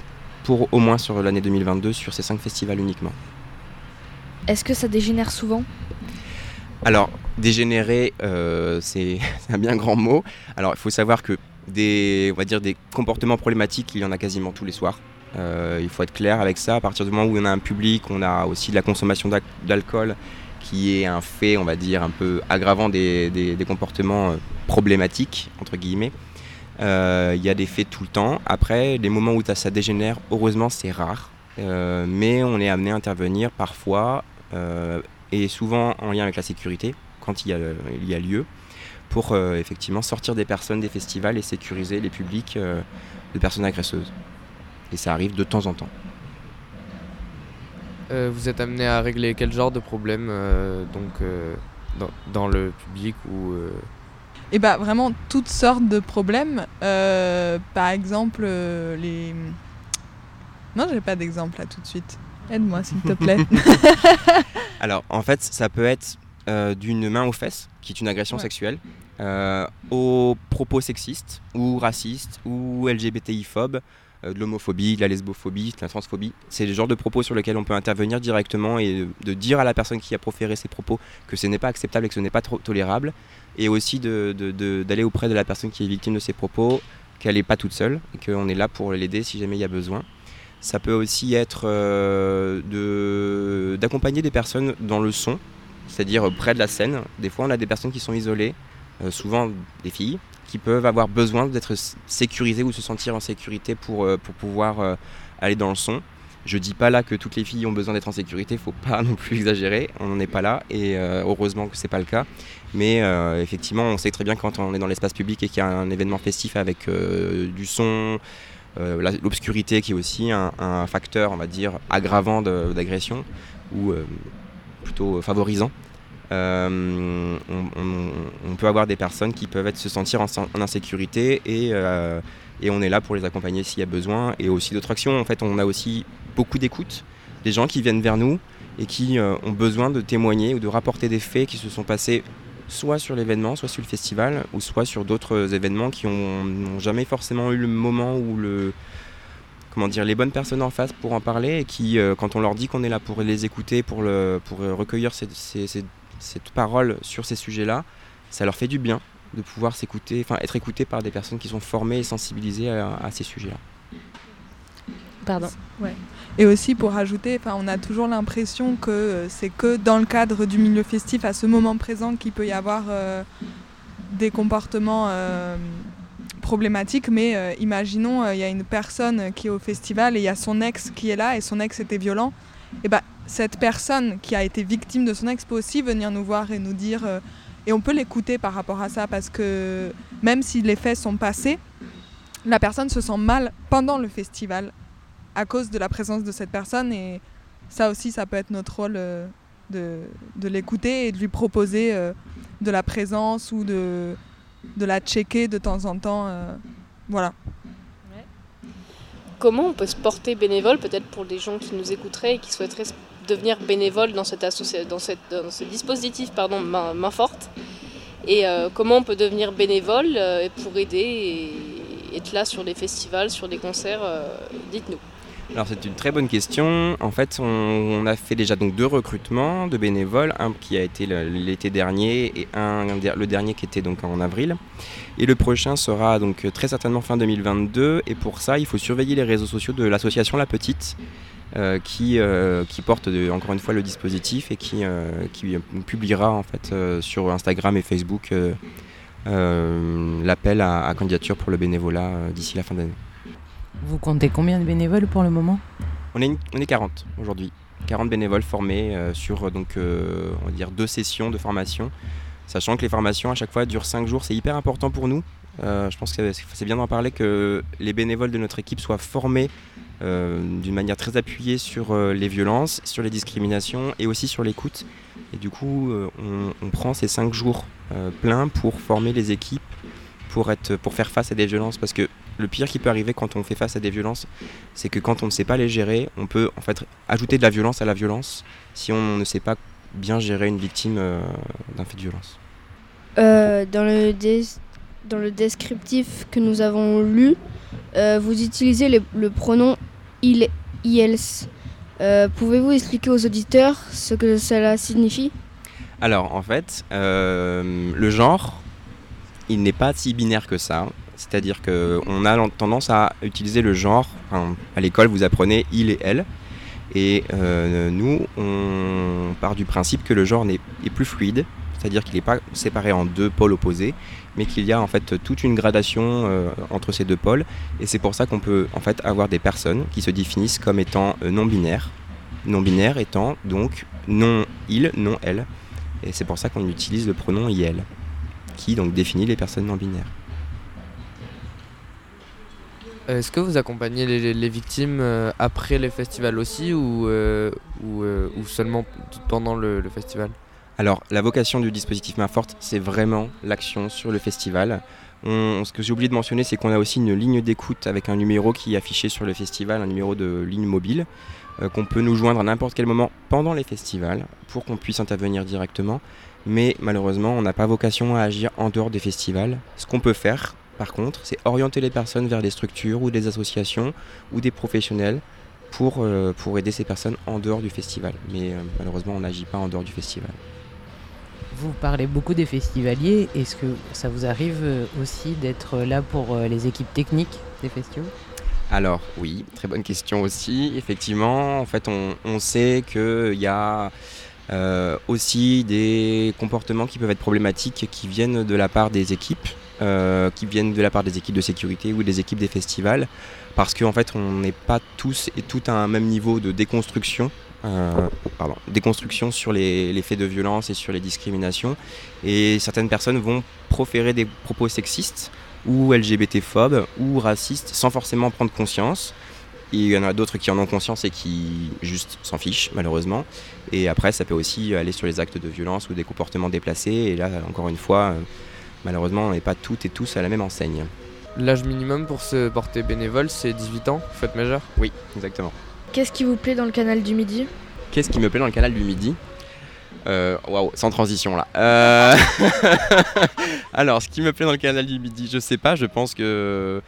N: pour au moins sur l'année 2022 sur ces cinq festivals uniquement.
J: Est-ce que ça dégénère souvent?
N: Alors, dégénérer, euh, *laughs* c'est un bien grand mot. Alors, il faut savoir que des, on va dire des comportements problématiques, il y en a quasiment tous les soirs. Euh, il faut être clair avec ça. À partir du moment où on a un public, on a aussi de la consommation d'alcool, qui est un fait, on va dire, un peu aggravant des, des- comportements euh, problématiques, entre guillemets. Euh, Il y a des faits tout le temps. Après, les moments où ça- dégénère, heureusement, c'est rare. Euh, mais on est amené à intervenir parfois, et souvent en lien avec la sécurité, quand il y a, il y a lieu, pour effectivement sortir des personnes des festivals et sécuriser les publics de personnes agresseuses. Et ça arrive de temps en temps.
B: Euh, vous êtes amené à régler quel genre de problème euh, donc, euh, dans, dans le public ou euh,
M: Et bah vraiment toutes sortes de problèmes. Euh, par exemple, euh, les. Non, j'ai pas d'exemple là tout de suite. Aide-moi s'il te plaît. *laughs*
N: Alors, en fait, ça peut être euh, d'une main aux fesses, qui est une agression
M: Ouais.
N: sexuelle, euh, aux propos sexistes ou racistes ou LGBTI-phobes, euh, de l'homophobie, de la lesbophobie, de la transphobie. C'est le genre de propos sur lesquels on peut intervenir directement et de, dire à la personne qui a proféré ces propos que ce n'est pas acceptable et que ce n'est pas trop tolérable. Et aussi d'aller auprès de la personne qui est victime de ces propos, qu'elle n'est pas toute seule et qu'on est là pour l'aider si jamais il y a besoin. Ça peut aussi être euh, d'accompagner des personnes dans le son, c'est-à-dire près de la scène. Des fois, on a des personnes qui sont isolées, euh, souvent des filles, qui peuvent avoir besoin d'être s- sécurisées ou se sentir en sécurité pour, euh, pour pouvoir euh, aller dans le son. Je dis pas là que toutes les filles ont besoin d'être en sécurité, faut pas *laughs* non plus exagérer, on n'en est pas là et euh, heureusement que c'est pas le cas. Mais effectivement, on sait très bien quand on est dans l'espace public et qu'il y a un événement festif avec du son, l'obscurité qui est aussi un, un facteur, on va dire, aggravant d'agression ou plutôt favorisant. Euh, on, peut avoir des personnes qui peuvent se sentir en, insécurité et, euh, et on est là pour les accompagner s'il y a besoin. Et aussi d'autres actions. En fait, on a aussi beaucoup d'écoute, des gens qui viennent vers nous et qui euh, ont besoin de témoigner ou de rapporter des faits qui se sont passés soit sur l'événement, soit sur le festival, ou soit sur d'autres événements qui ont- n'ont jamais forcément eu le moment dire, les bonnes personnes en face pour en parler et qui, quand on leur dit qu'on est là pour les écouter, pour, recueillir ces- cette parole sur ces sujets-là, ça leur fait du bien de pouvoir s'écouter, enfin être écouté par des personnes qui sont formées et sensibilisées à, à ces sujets-là.
A: Pardon.
M: Ouais. Et aussi pour rajouter, enfin, on a toujours l'impression que euh, c'est que dans le cadre du milieu festif, à ce moment présent, qu'il peut y avoir euh, des comportements euh, problématiques. Mais euh, imaginons, euh, il y a une personne qui est au festival et il y a son ex qui est là et son ex était violent. Et ben cette personne qui a été victime de son ex peut aussi venir nous voir et nous dire. euh, et on peut l'écouter par rapport à ça parce que même si les faits sont passés, la personne se sent mal pendant le festival à cause de la présence de cette personne et ça aussi ça peut être notre rôle euh, de, de l'écouter et de lui proposer euh, de la présence ou de, de la checker de temps en temps voilà
D: Comment on peut se porter bénévole, peut-être pour des gens qui nous écouteraient et qui souhaiteraient devenir bénévole dans, ce dispositif pardon, main, forte Et euh, comment on peut devenir bénévole euh, pour aider et être là sur des festivals, sur des concerts euh, Dites-nous.
N: Alors c'est une très bonne question. En fait, on, a fait déjà deux recrutements de bénévoles, un qui a été l'été dernier et un le dernier qui était donc en avril. Et le prochain sera donc très certainement fin 2022. Et pour ça, il faut surveiller les réseaux sociaux de l'association La Petite, euh, qui, euh, qui porte de- encore une fois le dispositif et qui, euh, qui publiera en fait euh, sur Instagram et Facebook euh, euh, l'appel à, à candidature pour le bénévolat euh, d'ici la fin d'année.
I: Vous comptez combien de bénévoles pour le moment?
N: On est, on est 40 aujourd'hui. 40 bénévoles formés euh, sur euh, donc, euh, on va dire deux sessions de formation. Sachant que les formations à chaque fois durent 5 jours, c'est hyper important pour nous. Euh, je pense que c'est bien d'en parler que les bénévoles de notre équipe soient formés euh, d'une manière très appuyée sur euh, les violences, sur les discriminations et aussi sur l'écoute. Et du coup, on, prend ces 5 jours pleins pour former les équipes, pour, pour faire face à des violences. Parce que le pire qui peut arriver quand on fait face à des violences, c'est que quand on ne sait pas les gérer, on peut en fait ajouter de la violence à la violence si on ne sait pas bien gérer une victime euh, d'un fait de violence.
H: Euh, dans, le des- dans le descriptif que nous avons lu, euh, vous utilisez le, le pronom il, ils. Euh, Pouvez-vous expliquer aux auditeurs ce que cela signifie?
N: Alors en fait, euh, le genre, il n'est pas si binaire que ça. C'est-à-dire qu'on a tendance à utiliser le genre. enfin, à l'école, vous apprenez il et elle. Et euh, nous, on part du principe que le genre n'est- est plus fluide, c'est-à-dire qu'il n'est pas séparé en deux pôles opposés, mais qu'il y a en fait toute une gradation euh, entre ces deux pôles. Et c'est pour ça qu'on peut en fait avoir des personnes qui se définissent comme étant euh, non binaires. Non binaire étant donc non il, non elle. Et c'est pour ça qu'on utilise le pronom il, qui donc définit les personnes non binaires.
B: Est-ce que vous accompagnez les, victimes euh, après les festivals aussi ou, euh, euh, seulement pendant le, festival?
N: Alors, la vocation du dispositif Main Forte, c'est vraiment l'action sur le festival. Ce que j'ai oublié de mentionner, c'est qu'on a aussi une ligne d'écoute avec un numéro qui est affiché sur le festival, un numéro de ligne mobile, qu'on peut nous joindre à n'importe quel moment pendant les festivals pour qu'on puisse intervenir directement. Mais malheureusement, on n'a pas vocation à agir en dehors des festivals. Ce qu'on peut faire, par contre, c'est orienter les personnes vers des structures ou des associations ou des professionnels pour, euh, pour aider ces personnes en dehors du festival. Mais euh, malheureusement, on n'agit pas en dehors du festival.
I: Vous parlez beaucoup des festivaliers. Est-ce que ça vous arrive euh, aussi d'être là pour les équipes techniques des festivals?
N: Alors oui, très bonne question aussi. Effectivement, en fait, on, on sait qu'il y a euh, aussi des comportements qui peuvent être problématiques qui viennent de la part des équipes, euh, qui viennent de la part des équipes de sécurité ou des équipes des festivals, parce qu'en fait, on n'est pas tous et toutes à un même niveau de déconstruction. euh, déconstruction sur les, les faits de violence et sur les discriminations. Et certaines personnes vont proférer des propos sexistes ou LGBT-phobes ou racistes sans forcément prendre conscience. Et il y en a d'autres qui en ont conscience et qui juste s'en fichent malheureusement. Et après ça peut aussi aller sur les actes de violence ou des comportements déplacés. Et là encore une fois, euh, malheureusement on n'est pas toutes et tous à la même enseigne.
B: L'âge minimum pour se porter bénévole, c'est 18 ans, faites majeur
N: Oui, exactement.
J: Qu'est-ce qui vous plaît dans le canal du Midi?
N: Qu'est-ce qui me plaît dans le canal du Midi? Euh, Waouh, sans transition là. Euh, *laughs* Alors, ce qui me plaît dans le canal du Midi, je sais pas, je pense que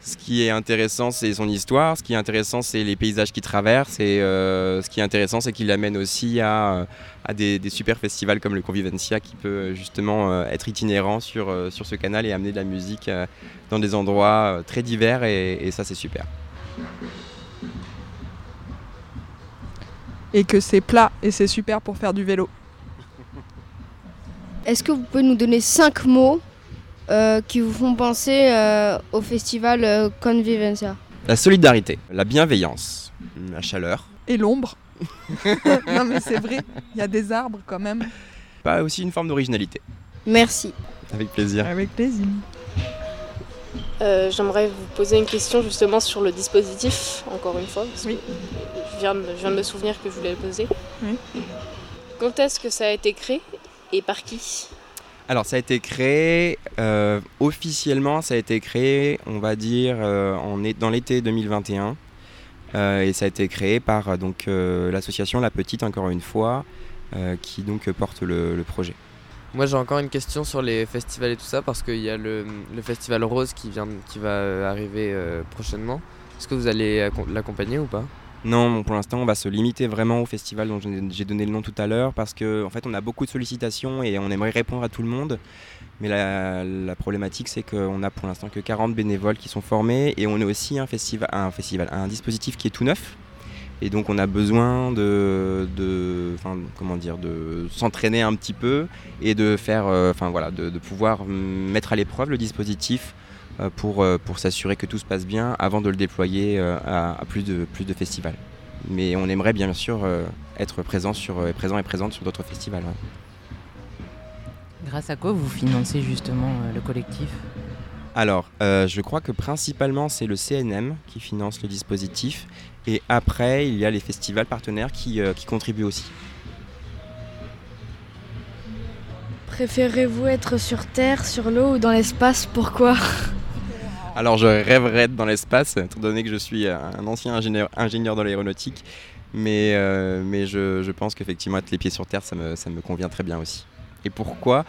N: ce qui est intéressant, c'est son histoire. Ce qui est intéressant, c'est les paysages qu'il traverse. Et euh, ce qui est intéressant, c'est qu'il amène aussi à, à des, des super festivals comme le Convivencia qui peut justement euh, être itinérant sur, euh, sur ce canal et amener de la musique euh, dans des endroits euh, très divers. Et, et ça, c'est super.
M: Et que c'est plat et c'est super pour faire du vélo.
H: Est-ce que vous pouvez nous donner cinq mots euh, qui vous font penser euh, au festival euh, Convivencia
N: La solidarité, la bienveillance, la chaleur.
M: Et l'ombre. *laughs* non mais c'est vrai, il y a des arbres quand même.
N: Pas aussi une forme d'originalité.
H: Merci.
N: Avec plaisir.
M: Avec plaisir.
D: Euh, J'aimerais vous poser une question justement sur le dispositif, encore une fois, parce que je viens, de, je viens de me souvenir que je voulais le poser.
M: Oui.
D: Quand est-ce que ça a été créé et par qui?
N: Alors ça a été créé euh, officiellement, ça a été créé, on va dire, euh, dans l'été 2021. Euh, et ça a été créé par donc l'association La Petite, encore une fois, qui donc porte le, projet.
B: Moi j'ai encore une question sur les festivals et tout ça parce qu'il y a le, le festival Rose qui, vient, qui va arriver prochainement. Est-ce que vous allez accom- l'accompagner ou pas?
N: Non, pour l'instant, on va se limiter vraiment au festival dont j'ai donné le nom tout à l'heure parce qu'en en fait, on a beaucoup de sollicitations et on aimerait répondre à tout le monde. Mais la, problématique, c'est qu'on a pour l'instant que 40 bénévoles qui sont formés et on est aussi un festival, un dispositif qui est tout neuf. Et donc, on a besoin de, s'entraîner un petit peu et de faire, euh, enfin voilà, de, pouvoir mettre à l'épreuve le dispositif pour, euh, pour s'assurer que tout se passe bien avant de le déployer euh, à, à plus, de, plus de festivals. Mais on aimerait bien sûr euh, être présent, sur, euh, présent et présente sur d'autres festivals. ouais.
I: Grâce à quoi vous financez justement euh, le collectif?
N: Alors, euh, je crois que principalement c'est le CNM qui finance le dispositif et après il y a les festivals partenaires qui, euh, qui contribuent aussi.
J: Préférez-vous être sur Terre, sur l'eau ou dans l'espace? Pourquoi?
N: Alors je rêverais d'être dans l'espace, étant donné que je suis un ancien ingénieur, dans l'aéronautique, mais, euh, je, pense qu'effectivement être les pieds sur Terre, ça me, convient très bien aussi. Et pourquoi?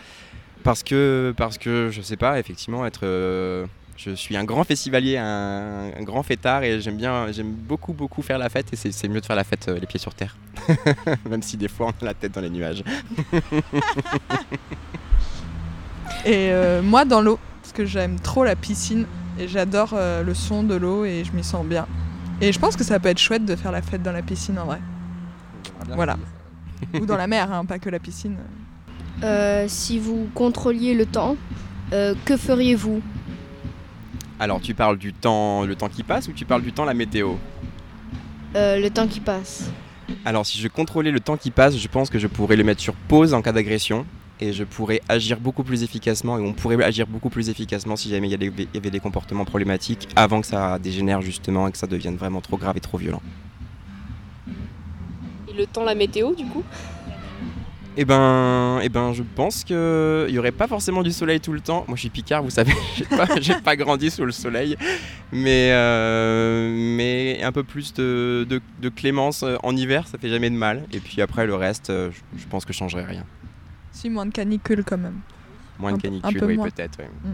N: Parce que, parce que, je sais pas, effectivement, être... euh, je suis un grand festivalier, un, grand fêtard et j'aime bien, j'aime beaucoup, beaucoup faire la fête et c'est mieux de faire la fête euh, les pieds sur terre. *laughs* Même si des fois on a la tête dans les nuages. *laughs*
M: Et moi dans l'eau, parce que j'aime trop la piscine et j'adore euh, le son de l'eau et je m'y sens bien. Et je pense que ça peut être chouette de faire la fête dans la piscine en vrai. Voilà. *laughs* Ou dans la mer, hein, pas que la piscine.
H: Euh, si vous contrôliez le temps, euh, que feriez-vous?
N: Alors tu parles du temps, le temps qui passe ou tu parles du temps, la météo?
H: Euh, Le temps qui passe.
N: Alors si je contrôlais le temps qui passe, je pense que je pourrais le mettre sur pause en cas d'agression et je pourrais agir beaucoup plus efficacement et on pourrait agir beaucoup plus efficacement si jamais il y avait- il y avait des comportements problématiques avant que ça dégénère justement et que ça devienne vraiment trop grave et trop violent.
D: Et le temps, la météo, du coup?
N: Eh ben, eh ben, je pense qu'il n'y aurait pas forcément du soleil tout le temps. Moi, je suis picard, vous savez, *laughs* j'ai pas, pas grandi sous le soleil. Mais, euh, mais un peu plus de, de- de clémence en hiver, ça fait jamais de mal. Et puis après, le reste, euh, je, je pense que je changerai rien.
M: Si, moins de canicule quand même.
N: Moins
M: Un
N: de canicule,
M: peu
N: oui, peut-être. oui.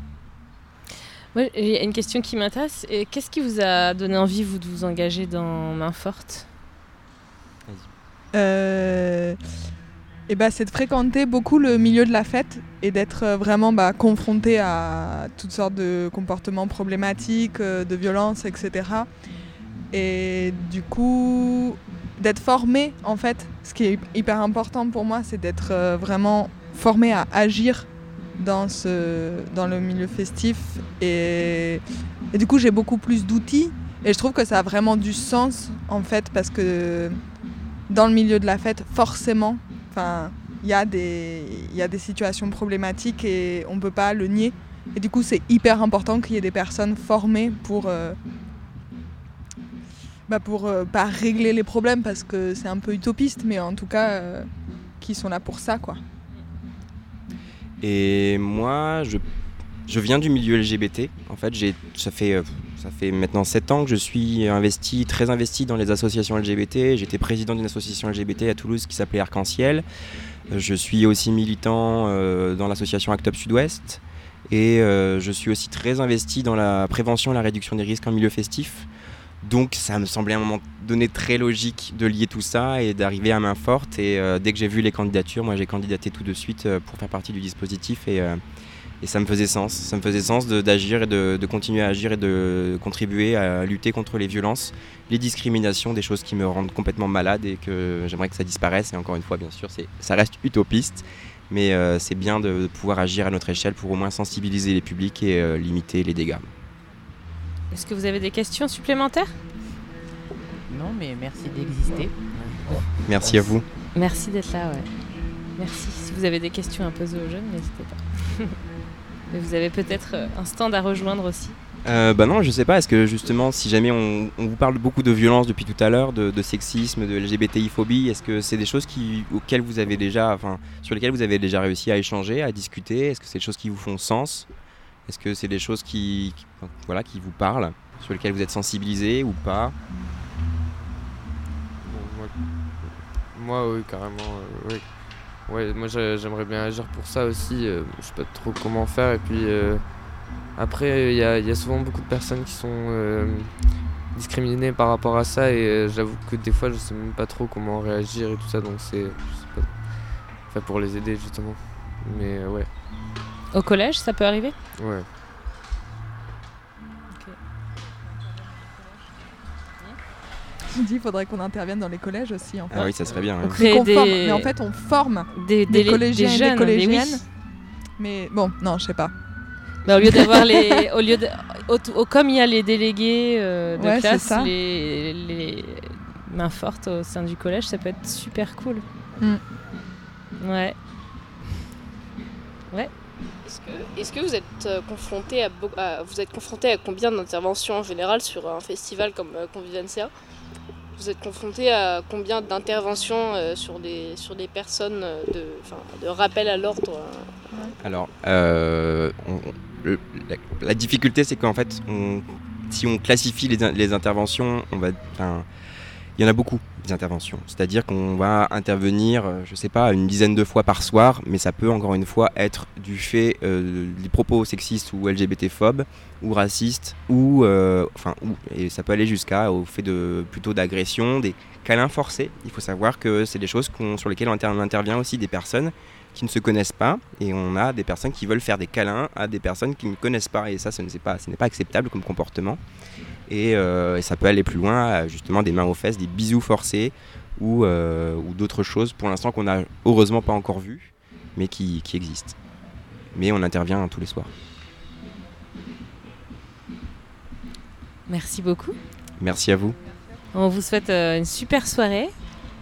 A: Moi, il y a une question qui m'intéresse. Et Qu'est-ce qui vous a donné envie, vous, de vous engager dans Main Forte?
M: Euh, et bah, c'est de fréquenter beaucoup le milieu de la fête et d'être euh, vraiment bah, confronté à toutes sortes de comportements problématiques, euh, de violences, etc. Et du coup, d'être formé, en fait, ce qui est hyper important pour moi, c'est d'être euh, vraiment formé à agir dans, ce, dans le milieu festif. Et, et du coup, j'ai beaucoup plus d'outils. Et je trouve que ça a vraiment du sens, en fait, parce que dans le milieu de la fête, forcément, enfin, il y, a des- y a des situations problématiques et on ne peut pas le nier. Et du coup, c'est hyper important qu'il y ait des personnes formées pour, euh, bah pour euh, pas régler les problèmes parce que c'est un peu utopiste, mais en tout cas, euh, qui sont là pour ça, quoi.
N: Et moi, je, je viens du milieu LGBT. En fait, j'ai, ça, fait, euh, ça fait maintenant 7 ans que je suis investi, très investi dans les associations LGBT. J'étais président d'une association LGBT à Toulouse qui s'appelait Arc-en-Ciel. Euh, Je suis aussi militant dans l'association Act Up Sud-Ouest. Et je suis aussi très investi dans la prévention et la réduction des risques en milieu festif. Donc ça me semblait à un moment donné très logique de lier tout ça et d'arriver à main forte. Et euh, dès que j'ai vu les candidatures, moi j'ai candidaté tout de suite euh, pour faire partie du dispositif et, euh, et ça me faisait sens. Ça me faisait sens d'agir et de, continuer à agir et de contribuer à lutter contre les violences, les discriminations, des choses qui me rendent complètement malade et que j'aimerais que ça disparaisse. Et encore une fois, bien sûr, ça reste utopiste. Mais c'est bien de, pouvoir agir à notre échelle pour au moins sensibiliser les publics et limiter les dégâts.
A: Est-ce que vous avez des questions supplémentaires?
I: Non, mais merci d'exister.
N: Merci à vous.
A: Merci d'être là, ouais. Merci. Si vous avez des questions à poser aux jeunes, n'hésitez pas. *laughs* Et vous avez peut-être euh, un stand à rejoindre aussi.
N: Euh, bah non, je sais pas. Est-ce que justement, si jamais on, on vous parle beaucoup de violence depuis tout à l'heure, de, de sexisme, de LGBTI-phobie, est-ce que c'est des choses qui, auxquelles vous avez déjà, enfin, sur lesquelles vous avez déjà réussi à échanger, à discuter? Est-ce que c'est des choses qui vous font sens? Est-ce que c'est des choses qui, voilà, qui vous parlent, sur lesquelles vous êtes sensibilisé ou pas?
B: Moi, oui, carrément. euh, oui. Ouais, moi j'ai- j'aimerais bien agir pour ça aussi. euh, je sais pas trop comment faire. Et puis euh, après, il y a, y a souvent beaucoup de personnes qui sont euh, discriminées par rapport à ça. Et j'avoue que des fois, je sais même pas trop comment réagir et tout ça. Donc c'est. Enfin, pour les aider justement. Mais ouais.
A: Au collège, ça peut arriver
B: Ouais.
M: Je dis, il faudrait qu'on intervienne dans les collèges aussi. En fait.
N: Ah oui, ça serait bien.
A: On crée des-
M: forme- Mais en fait, on forme
A: des,
M: des,
A: des-
M: collégiens
A: des
M: et
A: jeunes,
M: des collégiennes.
A: mais oui.
M: Mais bon, non, je sais pas.
A: Bah, au lieu d'avoir les, au lieu de, au- au- comme il y a les délégués euh, de
M: Ouais,
A: classe,
M: ça.
A: les, les mains fortes au sein du collège, ça peut être super cool.
M: Mm.
A: Ouais. Ouais.
D: Est-ce que, vous êtes euh, confronté à, vous êtes confronté à combien d'interventions en général sur un festival comme euh, Convivencia? Vous êtes confronté à combien d'interventions euh, sur des sur des personnes de de rappel à l'ordre
N: Alors, la, difficulté, c'est qu'en fait, si on classifie les, in- les interventions, on va, il y en a beaucoup des interventions. C'est-à-dire qu'on va intervenir, euh, je sais pas, une dizaine de fois par soir, mais ça peut encore une fois être du fait euh, des propos sexistes ou LGBT-phobes ou racistes ou, euh, enfin, ou- et ça peut aller jusqu'à au fait de plutôt d'agression, des câlins forcés. Il faut savoir que c'est des choses sur lesquelles on, inter- on intervient aussi des personnes qui ne se connaissent pas et on a des personnes qui veulent faire des câlins à des personnes qui ne connaissent pas et ça ce n'est pas acceptable comme comportement et, euh, et ça peut aller plus loin justement des mains aux fesses, des bisous forcés ou, euh, ou d'autres choses pour l'instant qu'on n'a heureusement pas encore vues mais qui, qui existent. Mais on intervient tous les soirs.
A: Merci beaucoup.
N: Merci à vous.
A: On vous souhaite euh, une super soirée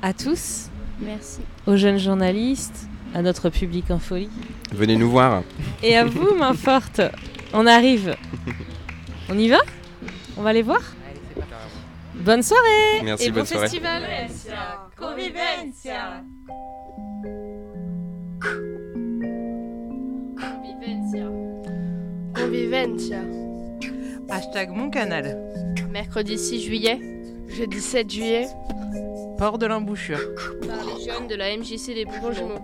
A: à tous.
H: Merci.
A: Aux jeunes journalistes, à notre public en folie.
N: Venez nous voir.
A: Et à vous, main forte. On arrive. On y va? On va les voir Bonne soirée
N: Merci,
A: et bon
N: bonne soirée.
A: festival
J: Convivencia.
D: Convivencia.
J: Convivencia.
C: Hashtag mon canal.
D: Mercredi 6 juillet,
J: Jeudi 7 juillet.
C: Port de l'embouchure.
D: par les jeunes de la MJC des Jumeaux.